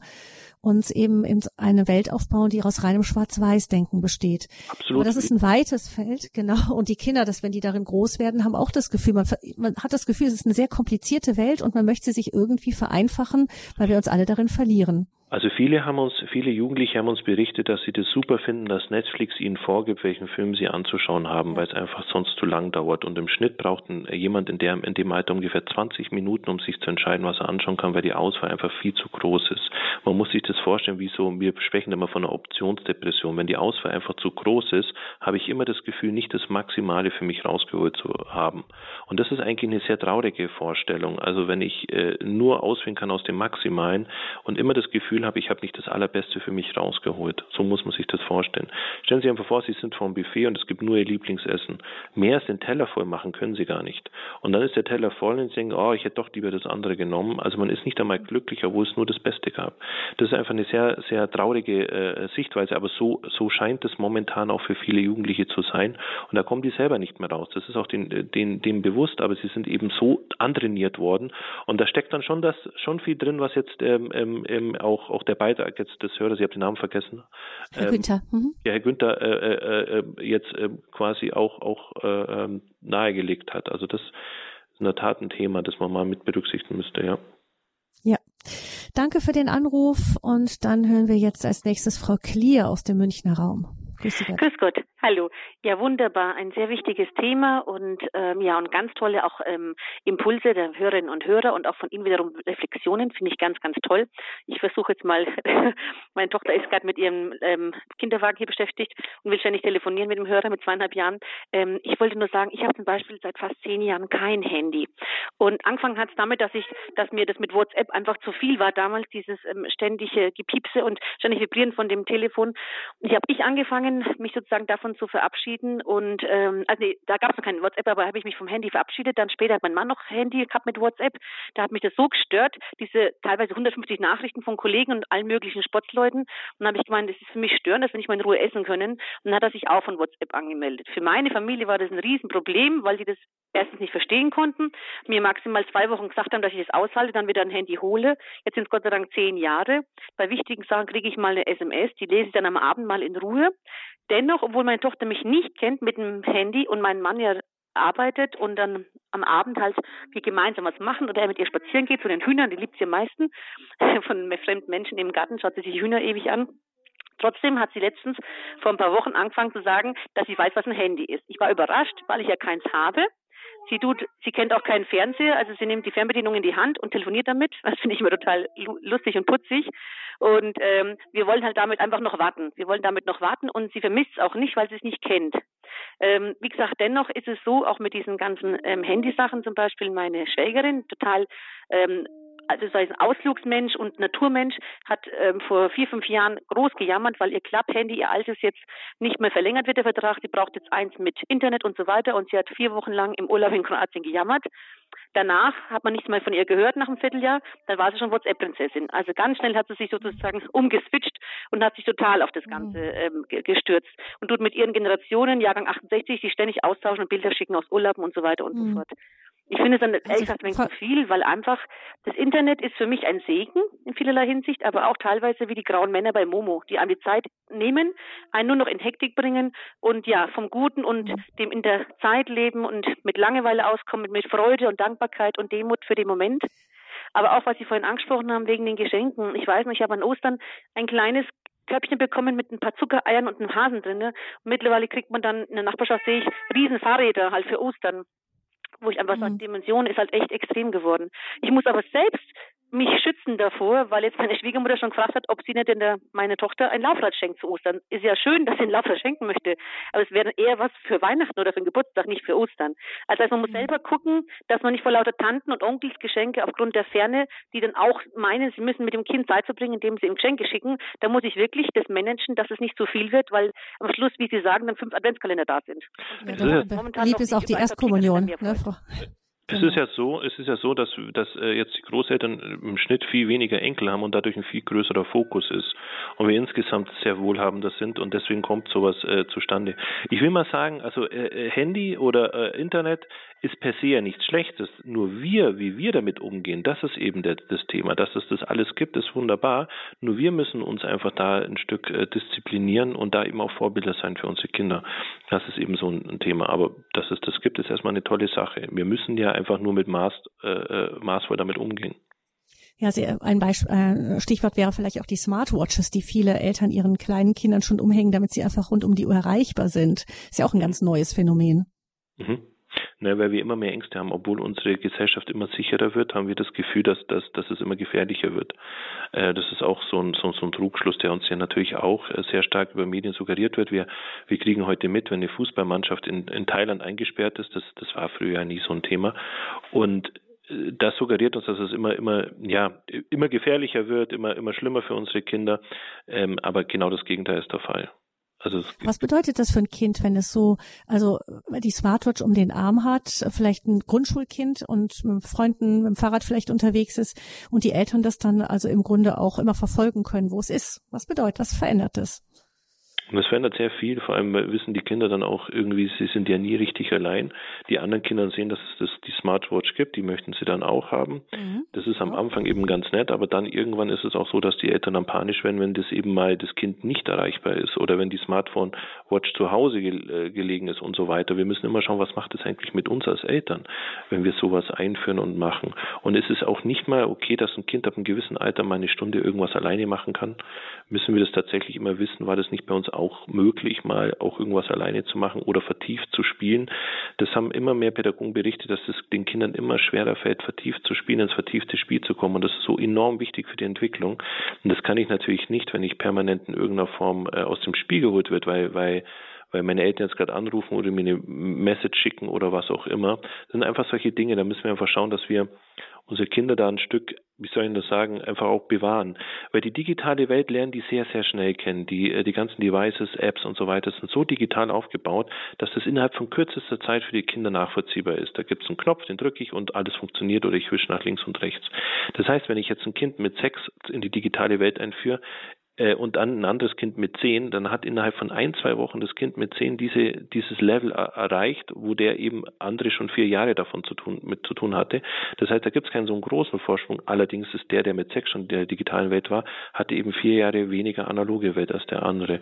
uns eben in eine Welt aufbauen, die aus reinem Schwarz-Weiß-Denken besteht. Absolut. Aber das ist ein weites Feld, genau. Und die Kinder, das, wenn die darin groß werden, haben auch das Gefühl, man, man hat das Gefühl, es ist eine sehr komplizierte Welt und man möchte sie sich irgendwie vereinfachen, weil wir uns alle darin verlieren. Also viele haben uns, viele Jugendliche haben uns berichtet, dass sie das super finden, dass Netflix ihnen vorgibt, welchen Film sie anzuschauen haben, weil es einfach sonst zu lang dauert. Und im Schnitt braucht ein, jemand in, der, in dem Alter ungefähr 20 Minuten, um sich zu entscheiden, was er anschauen kann, weil die Auswahl einfach viel zu groß ist. Man muss sich das vorstellen, wie so, wir sprechen immer von einer Optionsdepression. Wenn die Auswahl einfach zu groß ist, habe ich immer das Gefühl, nicht das Maximale für mich rausgeholt zu haben. Und das ist eigentlich eine sehr traurige Vorstellung. Also wenn ich äh, nur auswählen kann aus dem Maximalen und immer das Gefühl Gefühl habe, ich habe nicht das Allerbeste für mich rausgeholt. So muss man sich das vorstellen. Stellen Sie sich einfach vor, Sie sind vor einem Buffet und es gibt nur Ihr Lieblingsessen. Mehr als den Teller voll machen können Sie gar nicht. Und dann ist der Teller voll und Sie denken, oh, ich hätte doch lieber das andere genommen. Also man ist nicht einmal glücklich, obwohl es nur das Beste gab. Das ist einfach eine sehr, sehr traurige äh, Sichtweise, aber so, so scheint es momentan auch für viele Jugendliche zu sein. Und da kommen die selber nicht mehr raus. Das ist auch den, den, dem bewusst, aber sie sind eben so antrainiert worden. Und da steckt dann schon das, schon viel drin, was jetzt ähm, ähm, auch auch der Beitrag jetzt des Hörers, ich habe den Namen vergessen. Herr ähm, Günther. Mhm. Ja, Herr Günther äh, äh, äh jetzt äh, quasi auch, auch äh, ähm, nahegelegt hat. Also das ist in der Tat ein Thema, das man mal mit berücksichtigen müsste, ja. Ja. Danke für den Anruf und dann hören wir jetzt als nächstes Frau Klier aus dem Münchner Raum. Grüß Gott. Grüß Gott. Hallo. Ja, wunderbar. Ein sehr wichtiges Thema und ähm, ja, und ganz tolle auch ähm, Impulse der Hörerinnen und Hörer und auch von Ihnen wiederum Reflexionen. Finde ich ganz, ganz toll. Ich versuche jetzt mal, meine Tochter ist gerade mit ihrem ähm, Kinderwagen hier beschäftigt und will ständig telefonieren mit dem Hörer mit zweieinhalb Jahren. Ähm, ich wollte nur sagen, ich habe zum Beispiel seit fast zehn Jahren kein Handy. Und angefangen hat es damit, dass ich, dass mir das mit WhatsApp einfach zu viel war damals, dieses ähm, ständige Gepiepse und ständig Vibrieren von dem Telefon. Und ich habe ich angefangen, mich sozusagen davon zu verabschieden. Und ähm, also nee, da gab es noch kein WhatsApp, aber habe ich mich vom Handy verabschiedet. Dann später hat mein Mann noch Handy gehabt mit WhatsApp. Da hat mich das so gestört, diese teilweise 150 Nachrichten von Kollegen und allen möglichen Sportsleuten. Und dann habe ich gemeint, das ist für mich störend, dass wir nicht mal in Ruhe essen können. Und dann hat er sich auch von WhatsApp angemeldet. Für meine Familie war das ein Riesenproblem, weil sie das erstens nicht verstehen konnten, mir maximal zwei Wochen gesagt haben, dass ich das aushalte, dann wieder ein Handy hole. Jetzt sind es Gott sei Dank zehn Jahre. Bei wichtigen Sachen kriege ich mal eine SMS, die lese ich dann am Abend mal in Ruhe. Dennoch, obwohl meine Tochter mich nicht kennt mit dem Handy und mein Mann ja arbeitet und dann am Abend halt wir gemeinsam was machen oder er mit ihr spazieren geht, von den Hühnern, die liebt sie am meisten, von fremden Menschen im Garten schaut sie sich Hühner ewig an. Trotzdem hat sie letztens vor ein paar Wochen angefangen zu sagen, dass sie weiß, was ein Handy ist. Ich war überrascht, weil ich ja keins habe. Sie tut, sie kennt auch keinen Fernseher, also sie nimmt die Fernbedienung in die Hand und telefoniert damit. Das finde ich immer total lustig und putzig. Und ähm, wir wollen halt damit einfach noch warten. Wir wollen damit noch warten und sie vermisst es auch nicht, weil sie es nicht kennt. Ähm, wie gesagt, dennoch ist es so, auch mit diesen ganzen ähm, Handysachen zum Beispiel, meine Schwägerin total ähm, also sei es ein Ausflugsmensch und Naturmensch, hat ähm, vor vier, fünf Jahren groß gejammert, weil ihr Klapphandy, ihr altes jetzt nicht mehr verlängert wird, der Vertrag. Sie braucht jetzt eins mit Internet und so weiter und sie hat vier Wochen lang im Urlaub in Kroatien gejammert. Danach hat man nichts mehr von ihr gehört nach einem Vierteljahr, dann war sie schon WhatsApp-Prinzessin. Also ganz schnell hat sie sich sozusagen umgeswitcht und hat sich total auf das Ganze mhm. ähm, gestürzt und tut mit ihren Generationen, Jahrgang 68, die ständig austauschen und Bilder schicken aus Urlauben und so weiter und mhm. so fort. Ich finde es dann ehrlich also gesagt ein viel, weil einfach das Internet ist für mich ein Segen in vielerlei Hinsicht, aber auch teilweise wie die grauen Männer bei Momo, die einem die Zeit nehmen, einen nur noch in Hektik bringen und ja, vom Guten und dem in der Zeit leben und mit Langeweile auskommen, mit Freude und Dankbarkeit und Demut für den Moment Aber auch, was Sie vorhin angesprochen haben, wegen den Geschenken. Ich weiß nicht, ich habe an Ostern ein kleines Körbchen bekommen mit ein paar Zuckereiern und einem Hasen drin. Und mittlerweile kriegt man dann in der Nachbarschaft, sehe ich, riesen Fahrräder halt für Ostern wo ich einfach mhm. sage, Dimension ist halt echt extrem geworden. Ich muss aber selbst mich schützen davor, weil jetzt meine Schwiegermutter schon gefragt hat, ob sie nicht in der, meine Tochter ein Laufrad schenkt zu Ostern. Ist ja schön, dass sie ein Laufrad schenken möchte, aber es wäre eher was für Weihnachten oder für den Geburtstag, nicht für Ostern. Also, also man muss mhm. selber gucken, dass man nicht vor lauter Tanten und Onkels Geschenke aufgrund der Ferne, die dann auch meinen, sie müssen mit dem Kind Zeit verbringen, indem sie ihm Geschenke schicken, da muss ich wirklich das managen, dass es nicht zu viel wird, weil am Schluss, wie Sie sagen, dann fünf Adventskalender da sind. Ja, lieb ist auch die Erstkommunion, ne, Frau? Es ist ja so, es ist ja so, dass, dass äh, jetzt die Großeltern im Schnitt viel weniger Enkel haben und dadurch ein viel größerer Fokus ist. Und wir insgesamt sehr wohlhabender sind und deswegen kommt sowas äh, zustande. Ich will mal sagen, also äh, äh Handy oder äh, Internet ist per se ja nichts Schlechtes. Nur wir, wie wir damit umgehen, das ist eben der, das Thema. Dass es das alles gibt, ist wunderbar. Nur wir müssen uns einfach da ein Stück äh, disziplinieren und da eben auch Vorbilder sein für unsere Kinder. Das ist eben so ein, ein Thema. Aber dass es das gibt, ist erstmal eine tolle Sache. Wir müssen ja einfach nur mit Maß, äh, äh maßvoll damit umgehen. Ja, ein Beispiel, äh, Stichwort wäre vielleicht auch die Smartwatches, die viele Eltern ihren kleinen Kindern schon umhängen, damit sie einfach rund um die Uhr erreichbar sind. Ist ja auch ein ganz neues Phänomen. Mhm. Ne, weil wir immer mehr Ängste haben, obwohl unsere Gesellschaft immer sicherer wird, haben wir das Gefühl, dass, dass, dass es immer gefährlicher wird. Äh, das ist auch so ein, so, so ein Trugschluss, der uns ja natürlich auch äh, sehr stark über Medien suggeriert wird. Wir, wir kriegen heute mit, wenn eine Fußballmannschaft in, in Thailand eingesperrt ist, das, das war früher nie so ein Thema. Und äh, das suggeriert uns, dass es immer, immer, ja, immer gefährlicher wird, immer, immer schlimmer für unsere Kinder. Ähm, aber genau das Gegenteil ist der Fall. Also Was bedeutet das für ein Kind, wenn es so, also die Smartwatch um den Arm hat, vielleicht ein Grundschulkind und mit Freunden mit dem Fahrrad vielleicht unterwegs ist und die Eltern das dann also im Grunde auch immer verfolgen können, wo es ist? Was bedeutet, was verändert das? Und das verändert sehr viel, vor allem wissen die Kinder dann auch irgendwie, sie sind ja nie richtig allein. Die anderen Kinder sehen, dass es das, die Smartwatch gibt, die möchten sie dann auch haben. Mhm. Das ist am Anfang eben ganz nett, aber dann irgendwann ist es auch so, dass die Eltern dann panisch werden, wenn das eben mal das Kind nicht erreichbar ist oder wenn die Smartphone-Watch zu Hause ge äh, gelegen ist und so weiter. Wir müssen immer schauen, was macht es eigentlich mit uns als Eltern, wenn wir sowas einführen und machen. Und es ist auch nicht mal okay, dass ein Kind ab einem gewissen Alter mal eine Stunde irgendwas alleine machen kann. Müssen wir das tatsächlich immer wissen, war das nicht bei uns auch auch möglich, mal auch irgendwas alleine zu machen oder vertieft zu spielen. Das haben immer mehr Pädagogen berichtet, dass es den Kindern immer schwerer fällt, vertieft zu spielen, ins vertiefte Spiel zu kommen. Und das ist so enorm wichtig für die Entwicklung. Und das kann ich natürlich nicht, wenn ich permanent in irgendeiner Form äh, aus dem Spiel geholt wird, weil, weil weil meine Eltern jetzt gerade anrufen oder mir eine Message schicken oder was auch immer. Das sind einfach solche Dinge, da müssen wir einfach schauen, dass wir unsere Kinder da ein Stück, wie soll ich das sagen, einfach auch bewahren. Weil die digitale Welt lernen die sehr, sehr schnell kennen. Die, äh, die ganzen Devices, Apps und so weiter sind so digital aufgebaut, dass das innerhalb von kürzester Zeit für die Kinder nachvollziehbar ist. Da gibt es einen Knopf, den drücke ich und alles funktioniert oder ich wische nach links und rechts. Das heißt, wenn ich jetzt ein Kind mit Sex in die digitale Welt einführe, und dann ein anderes Kind mit zehn, dann hat innerhalb von ein, zwei Wochen das Kind mit zehn diese, dieses Level erreicht, wo der eben andere schon vier Jahre davon zu tun, mit zu tun hatte. Das heißt, da gibt es keinen so einen großen Vorsprung. Allerdings ist der, der mit sechs schon in der digitalen Welt war, hatte eben vier Jahre weniger analoge Welt als der andere.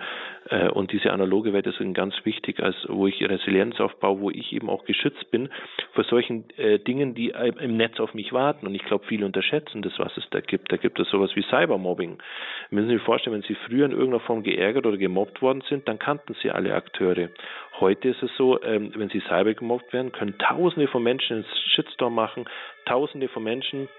Äh, und diese analoge Welt ist ganz wichtig, als wo ich Resilienz aufbaue, wo ich eben auch geschützt bin vor solchen äh, Dingen, die im Netz auf mich warten. Und ich glaube, viele unterschätzen das, was es da gibt. Da gibt es sowas wie Cybermobbing. Müssen sich vorstellen, vorstellen, wenn Sie früher in irgendeiner Form geärgert oder gemobbt worden sind, dann kannten Sie alle Akteure. Heute ist es so, ähm, wenn Sie cyber gemobbt werden, können Tausende von Menschen einen Shitstorm machen, Tausende von Menschen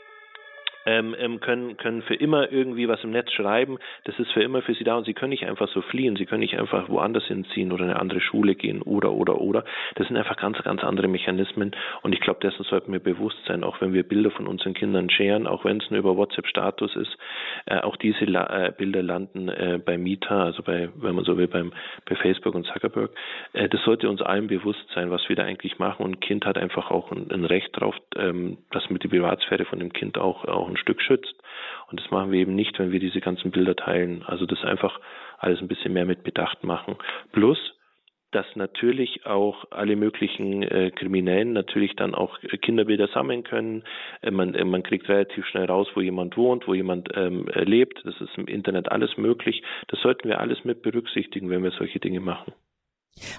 ähm, ähm, können, können für immer irgendwie was im Netz schreiben. Das ist für immer für sie da und sie können nicht einfach so fliehen. Sie können nicht einfach woanders hinziehen oder in eine andere Schule gehen oder, oder, oder. Das sind einfach ganz, ganz andere Mechanismen und ich glaube, dessen sollten wir bewusst sein, auch wenn wir Bilder von unseren Kindern scheren, auch wenn es nur über WhatsApp-Status ist. Äh, auch diese La äh, Bilder landen äh, bei Meta, also bei, wenn man so will, beim, bei Facebook und Zuckerberg. Äh, das sollte uns allen bewusst sein, was wir da eigentlich machen und ein Kind hat einfach auch ein, ein Recht darauf, ähm, dass mit die Privatsphäre von dem Kind auch, auch Stück schützt. Und das machen wir eben nicht, wenn wir diese ganzen Bilder teilen. Also das einfach alles ein bisschen mehr mit Bedacht machen. Plus, dass natürlich auch alle möglichen äh, Kriminellen natürlich dann auch Kinderbilder sammeln können. Äh, man, äh, man kriegt relativ schnell raus, wo jemand wohnt, wo jemand ähm, lebt. Das ist im Internet alles möglich. Das sollten wir alles mit berücksichtigen, wenn wir solche Dinge machen.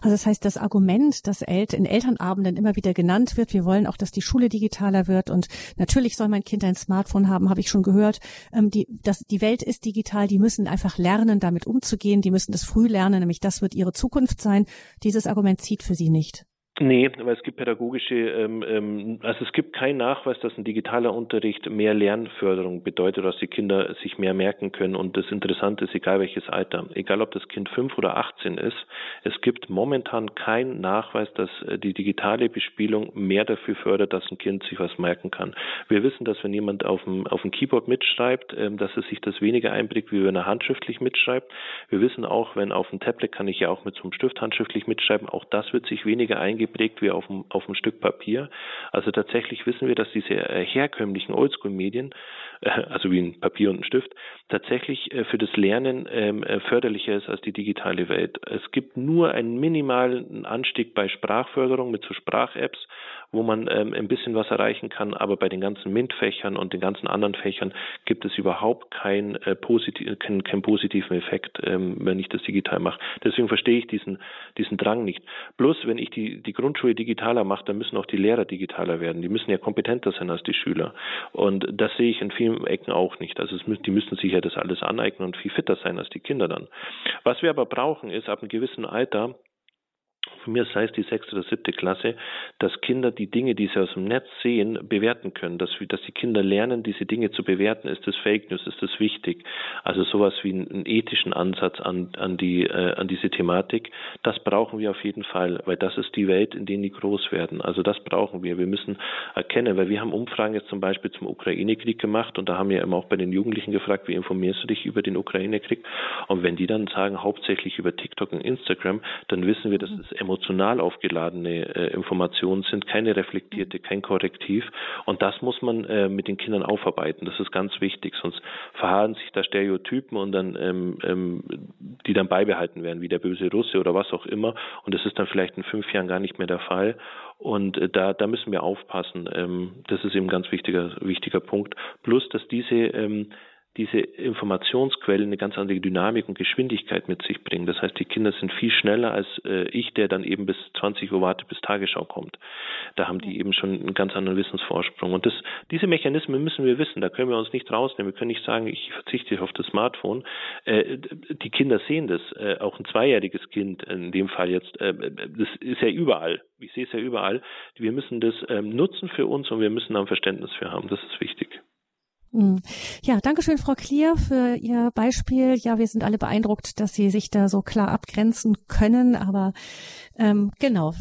Also das heißt, das Argument, das in Elternabenden immer wieder genannt wird, wir wollen auch, dass die Schule digitaler wird und natürlich soll mein Kind ein Smartphone haben, habe ich schon gehört. Ähm, die, das, die Welt ist digital, die müssen einfach lernen, damit umzugehen, die müssen das früh lernen, nämlich das wird ihre Zukunft sein. Dieses Argument zieht für Sie nicht. Nee, weil es gibt pädagogische, ähm, ähm, also es gibt keinen Nachweis, dass ein digitaler Unterricht mehr Lernförderung bedeutet, dass die Kinder sich mehr merken können. Und das Interessante ist, egal welches Alter, egal ob das Kind fünf oder 18 ist, es gibt momentan keinen Nachweis, dass äh, die digitale Bespielung mehr dafür fördert, dass ein Kind sich was merken kann. Wir wissen, dass wenn jemand auf dem, auf dem Keyboard mitschreibt, ähm, dass es sich das weniger einprägt, wie wenn er handschriftlich mitschreibt. Wir wissen auch, wenn auf dem Tablet kann ich ja auch mit so einem Stift handschriftlich mitschreiben, auch das wird sich weniger eingehen geprägt wie auf dem, auf dem Stück Papier. Also tatsächlich wissen wir, dass diese herkömmlichen Oldschool-Medien, also wie ein Papier und ein Stift, tatsächlich äh, für das Lernen ähm, förderlicher ist als die digitale Welt. Es gibt nur einen minimalen Anstieg bei Sprachförderung mit so Sprach-Apps, wo man ähm, ein bisschen was erreichen kann, aber bei den ganzen MINT-Fächern und den ganzen anderen Fächern gibt es überhaupt keinen äh, positiv, keinen, keinen positiven Effekt, ähm, wenn ich das digital mache. Deswegen verstehe ich diesen, diesen Drang nicht. Bloß wenn ich die, die Grundschule digitaler mache, dann müssen auch die Lehrer digitaler werden. Die müssen ja kompetenter sein als die Schüler. Und das sehe ich in vielen Ecken auch nicht. Also es, die müssen sich ja das alles aneignen und viel fitter sein als die Kinder dann. Was wir aber brauchen, ist ab einem gewissen Alter, mir sei es die sechste oder siebte Klasse, dass Kinder die Dinge, die sie aus dem Netz sehen, bewerten können, dass, dass die Kinder lernen, diese Dinge zu bewerten. Ist das Fake News? Ist das wichtig? Also sowas wie einen, ethischen Ansatz an, an, die, äh, an diese Thematik, das brauchen wir auf jeden Fall, weil das ist die Welt, in der die groß werden. Also das brauchen wir. Wir müssen erkennen, weil wir haben Umfragen jetzt zum Beispiel zum Ukraine-Krieg gemacht und da haben wir immer auch bei den Jugendlichen gefragt, wie informierst du dich über den Ukraine-Krieg? Und wenn die dann sagen, hauptsächlich über TikTok und Instagram, dann wissen wir, dass es emotional aufgeladene äh, Informationen sind, keine reflektierte, kein Korrektiv. Und das muss man äh, mit den Kindern aufarbeiten. Das ist ganz wichtig. Sonst verharren sich da Stereotypen und dann, ähm, ähm, die dann beibehalten werden, wie der böse Russe oder was auch immer. Und das ist dann vielleicht in fünf Jahren gar nicht mehr der Fall. Und äh, da, da müssen wir aufpassen. Ähm, das ist eben ein ganz wichtiger, wichtiger Punkt. Plus, dass diese ähm, diese Informationsquellen eine ganz andere Dynamik und Geschwindigkeit mit sich bringen. Das heißt, die Kinder sind viel schneller als äh, ich, der dann eben bis 20 Uhr wartet, bis Tagesschau kommt. Da haben die eben schon einen ganz anderen Wissensvorsprung. Und das, diese Mechanismen müssen wir wissen. Da können wir uns nicht rausnehmen. Wir können nicht sagen, ich verzichte auf das Smartphone. Äh, die Kinder sehen das. Äh, auch ein zweijähriges Kind in dem Fall jetzt. Äh, das ist ja überall. Ich sehe es ja überall. Wir müssen das ähm, nutzen für uns und wir müssen da ein Verständnis für haben. Das ist wichtig. Hm. Ja, danke schön, Frau Klier, für Ihr Beispiel. Ja, wir sind alle beeindruckt, dass Sie sich da so klar abgrenzen können. Aber ähm, genau,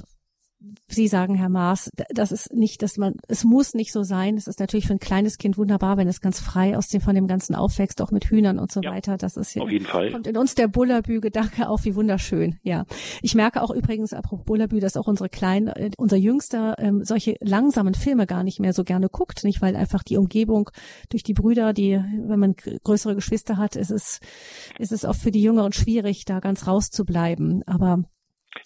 Sie sagen, Herr Maas, das ist nicht, dass man, es muss nicht so sein. Es ist natürlich für ein kleines Kind wunderbar, wenn es ganz frei aus dem, von dem Ganzen aufwächst, auch mit Hühnern und so ja, weiter. Das ist ja, auf jeden Fall. kommt in uns der Bullabü-Gedanke auf, wie wunderschön. Ja. Ich merke auch übrigens, apropos Bullabü, dass auch unsere Kleinen, äh, unser Jüngster, ähm, solche langsamen Filme gar nicht mehr so gerne guckt, nicht? Weil einfach die Umgebung durch die Brüder, die, wenn man größere Geschwister hat, ist es, ist es oft für die Jüngeren schwierig, da ganz rauszubleiben. Aber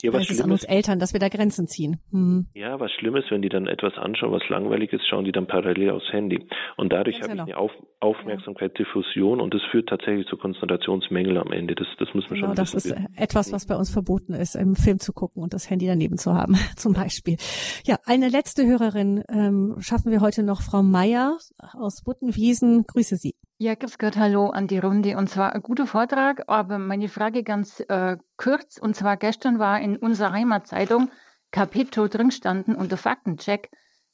ja, was ist an uns Eltern, dass wir da Grenzen ziehen. Hm. Ja, was schlimm ist, wenn die dann etwas anschauen, was langweilig ist, schauen die dann parallel aufs Handy. Und dadurch habe ich eine Auf Aufmerksamkeitsdiffusion und das führt tatsächlich zu Konzentrationsmängel am Ende. Das, das muss man genau, schon das ist etwas, was bei uns verboten ist, im Film zu gucken und das Handy daneben zu haben, zum Beispiel. Ja, eine letzte Hörerin ähm, schaffen wir heute noch, Frau Meier aus Buttenwiesen. Grüße Sie. Ja, grüß Gott, hallo an die Runde. Und zwar ein guter Vortrag, aber meine Frage ganz äh, kurz. Und zwar gestern war in unserer Heimatzeitung Capito drin standen unter Faktencheck,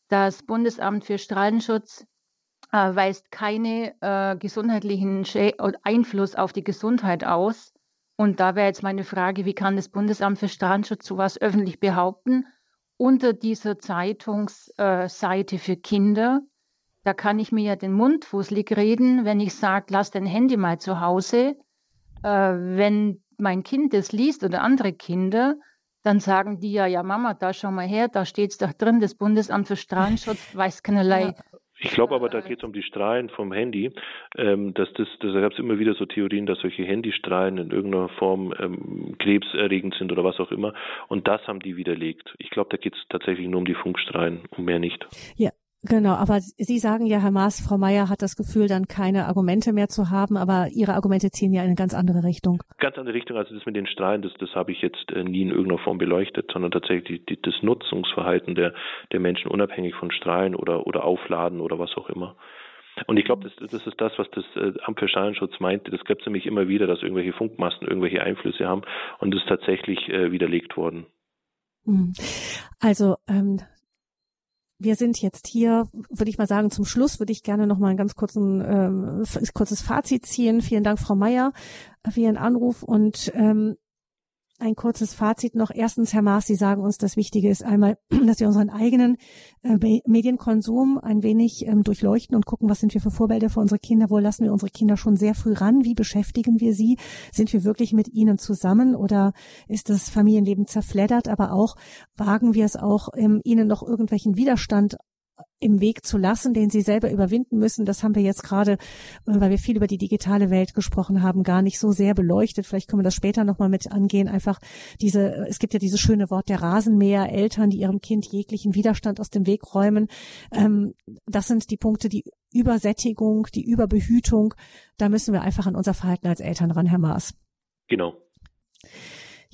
das Bundesamt für Strahlenschutz äh, weist keine äh, gesundheitlichen Schä Einfluss auf die Gesundheit aus. Und da wäre jetzt meine Frage, wie kann das Bundesamt für Strahlenschutz sowas öffentlich behaupten? Unter dieser Zeitungsseite für Kinder da kann ich mir ja den Mund fußlig reden, wenn ich sage, lass dein Handy mal zu Hause. Äh, wenn mein Kind das liest oder andere Kinder, dann sagen die ja, ja Mama, da schau mal her, da steht es doch drin, das Bundesamt für Strahlenschutz weiß keinerlei. Ja. Ich glaube aber, da geht es um die Strahlen vom Handy. Ähm, dass das, das, da gab es immer wieder so Theorien, dass solche Handystrahlen in irgendeiner Form ähm, krebserregend sind oder was auch immer. Und das haben die widerlegt. Ich glaube, da geht es tatsächlich nur um die Funkstrahlen, um mehr nicht. Ja, Genau, aber Sie sagen ja, Herr Maas, Frau Meier hat das Gefühl, dann keine Argumente mehr zu haben, aber Ihre Argumente ziehen ja in eine ganz andere Richtung. Ganz andere Richtung, also das mit den Strahlen, das, das habe ich jetzt äh, nie in irgendeiner Form beleuchtet, sondern tatsächlich die, das Nutzungsverhalten der, der Menschen unabhängig von Strahlen oder, oder Aufladen oder was auch immer. Und ich glaube, das, das ist das, was das äh, Amt für Strahlenschutz meinte. Das gibt es nämlich immer wieder, dass irgendwelche Funkmasten irgendwelche Einflüsse haben und das ist tatsächlich äh, widerlegt worden. Hm. Also ähm, wir sind jetzt hier, würde ich mal sagen, zum Schluss würde ich gerne noch mal ein ganz kurzen, ähm, kurzes Fazit ziehen. Vielen Dank, Frau Meier, für Ihren Anruf und ähm, ein kurzes Fazit noch. Erstens, Herr Maas, Sie sagen uns, das Wichtige ist einmal, dass wir unseren eigenen äh, Medienkonsum ein wenig ähm, durchleuchten und gucken, was sind wir für Vorbilder für unsere Kinder, wo lassen wir unsere Kinder schon sehr früh ran, wie beschäftigen wir sie, sind wir wirklich mit ihnen zusammen oder ist das Familienleben zerfleddert, aber auch wagen wir es auch, ähm, ihnen noch irgendwelchen Widerstand im Weg zu lassen, den sie selber überwinden müssen. Das haben wir jetzt gerade, äh, weil wir viel über die digitale Welt gesprochen haben, gar nicht so sehr beleuchtet. Vielleicht können wir das später nochmal mit angehen. Einfach diese, es gibt ja dieses schöne Wort der Rasenmäher, Eltern, die ihrem Kind jeglichen Widerstand aus dem Weg räumen. Ähm, das sind die Punkte, die Übersättigung, die Überbehütung. Da müssen wir einfach an unser Verhalten als Eltern ran, Herr Maas. Genau.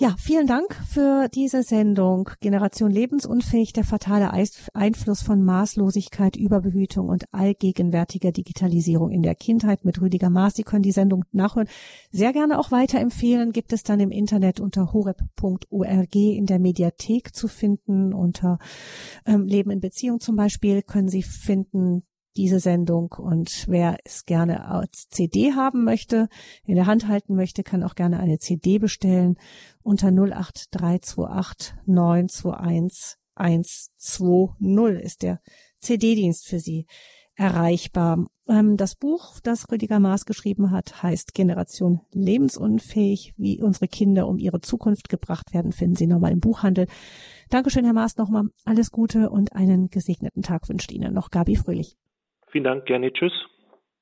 Ja, vielen Dank für diese Sendung. Generation lebensunfähig, der fatale Einfluss von Maßlosigkeit, Überbehütung und allgegenwärtiger Digitalisierung in der Kindheit mit Rüdiger Maas. Sie können die Sendung nachhören. Sehr gerne auch weiterempfehlen. Gibt es dann im Internet unter horeb.org in der Mediathek zu finden. Unter ähm, Leben in Beziehung zum Beispiel können Sie finden diese Sendung. Und wer es gerne als CD haben möchte, in der Hand halten möchte, kann auch gerne eine CD bestellen unter 08328 921 120 ist der CD-Dienst für Sie erreichbar. Ähm, das Buch, das Rüdiger Maas geschrieben hat, heißt Generation lebensunfähig, wie unsere Kinder um ihre Zukunft gebracht werden, finden Sie nochmal im Buchhandel. Dankeschön, Herr Maas, nochmal alles Gute und einen gesegneten Tag wünscht Ihnen noch Gabi Fröhlich. Vielen Dank, gerne. Tschüss.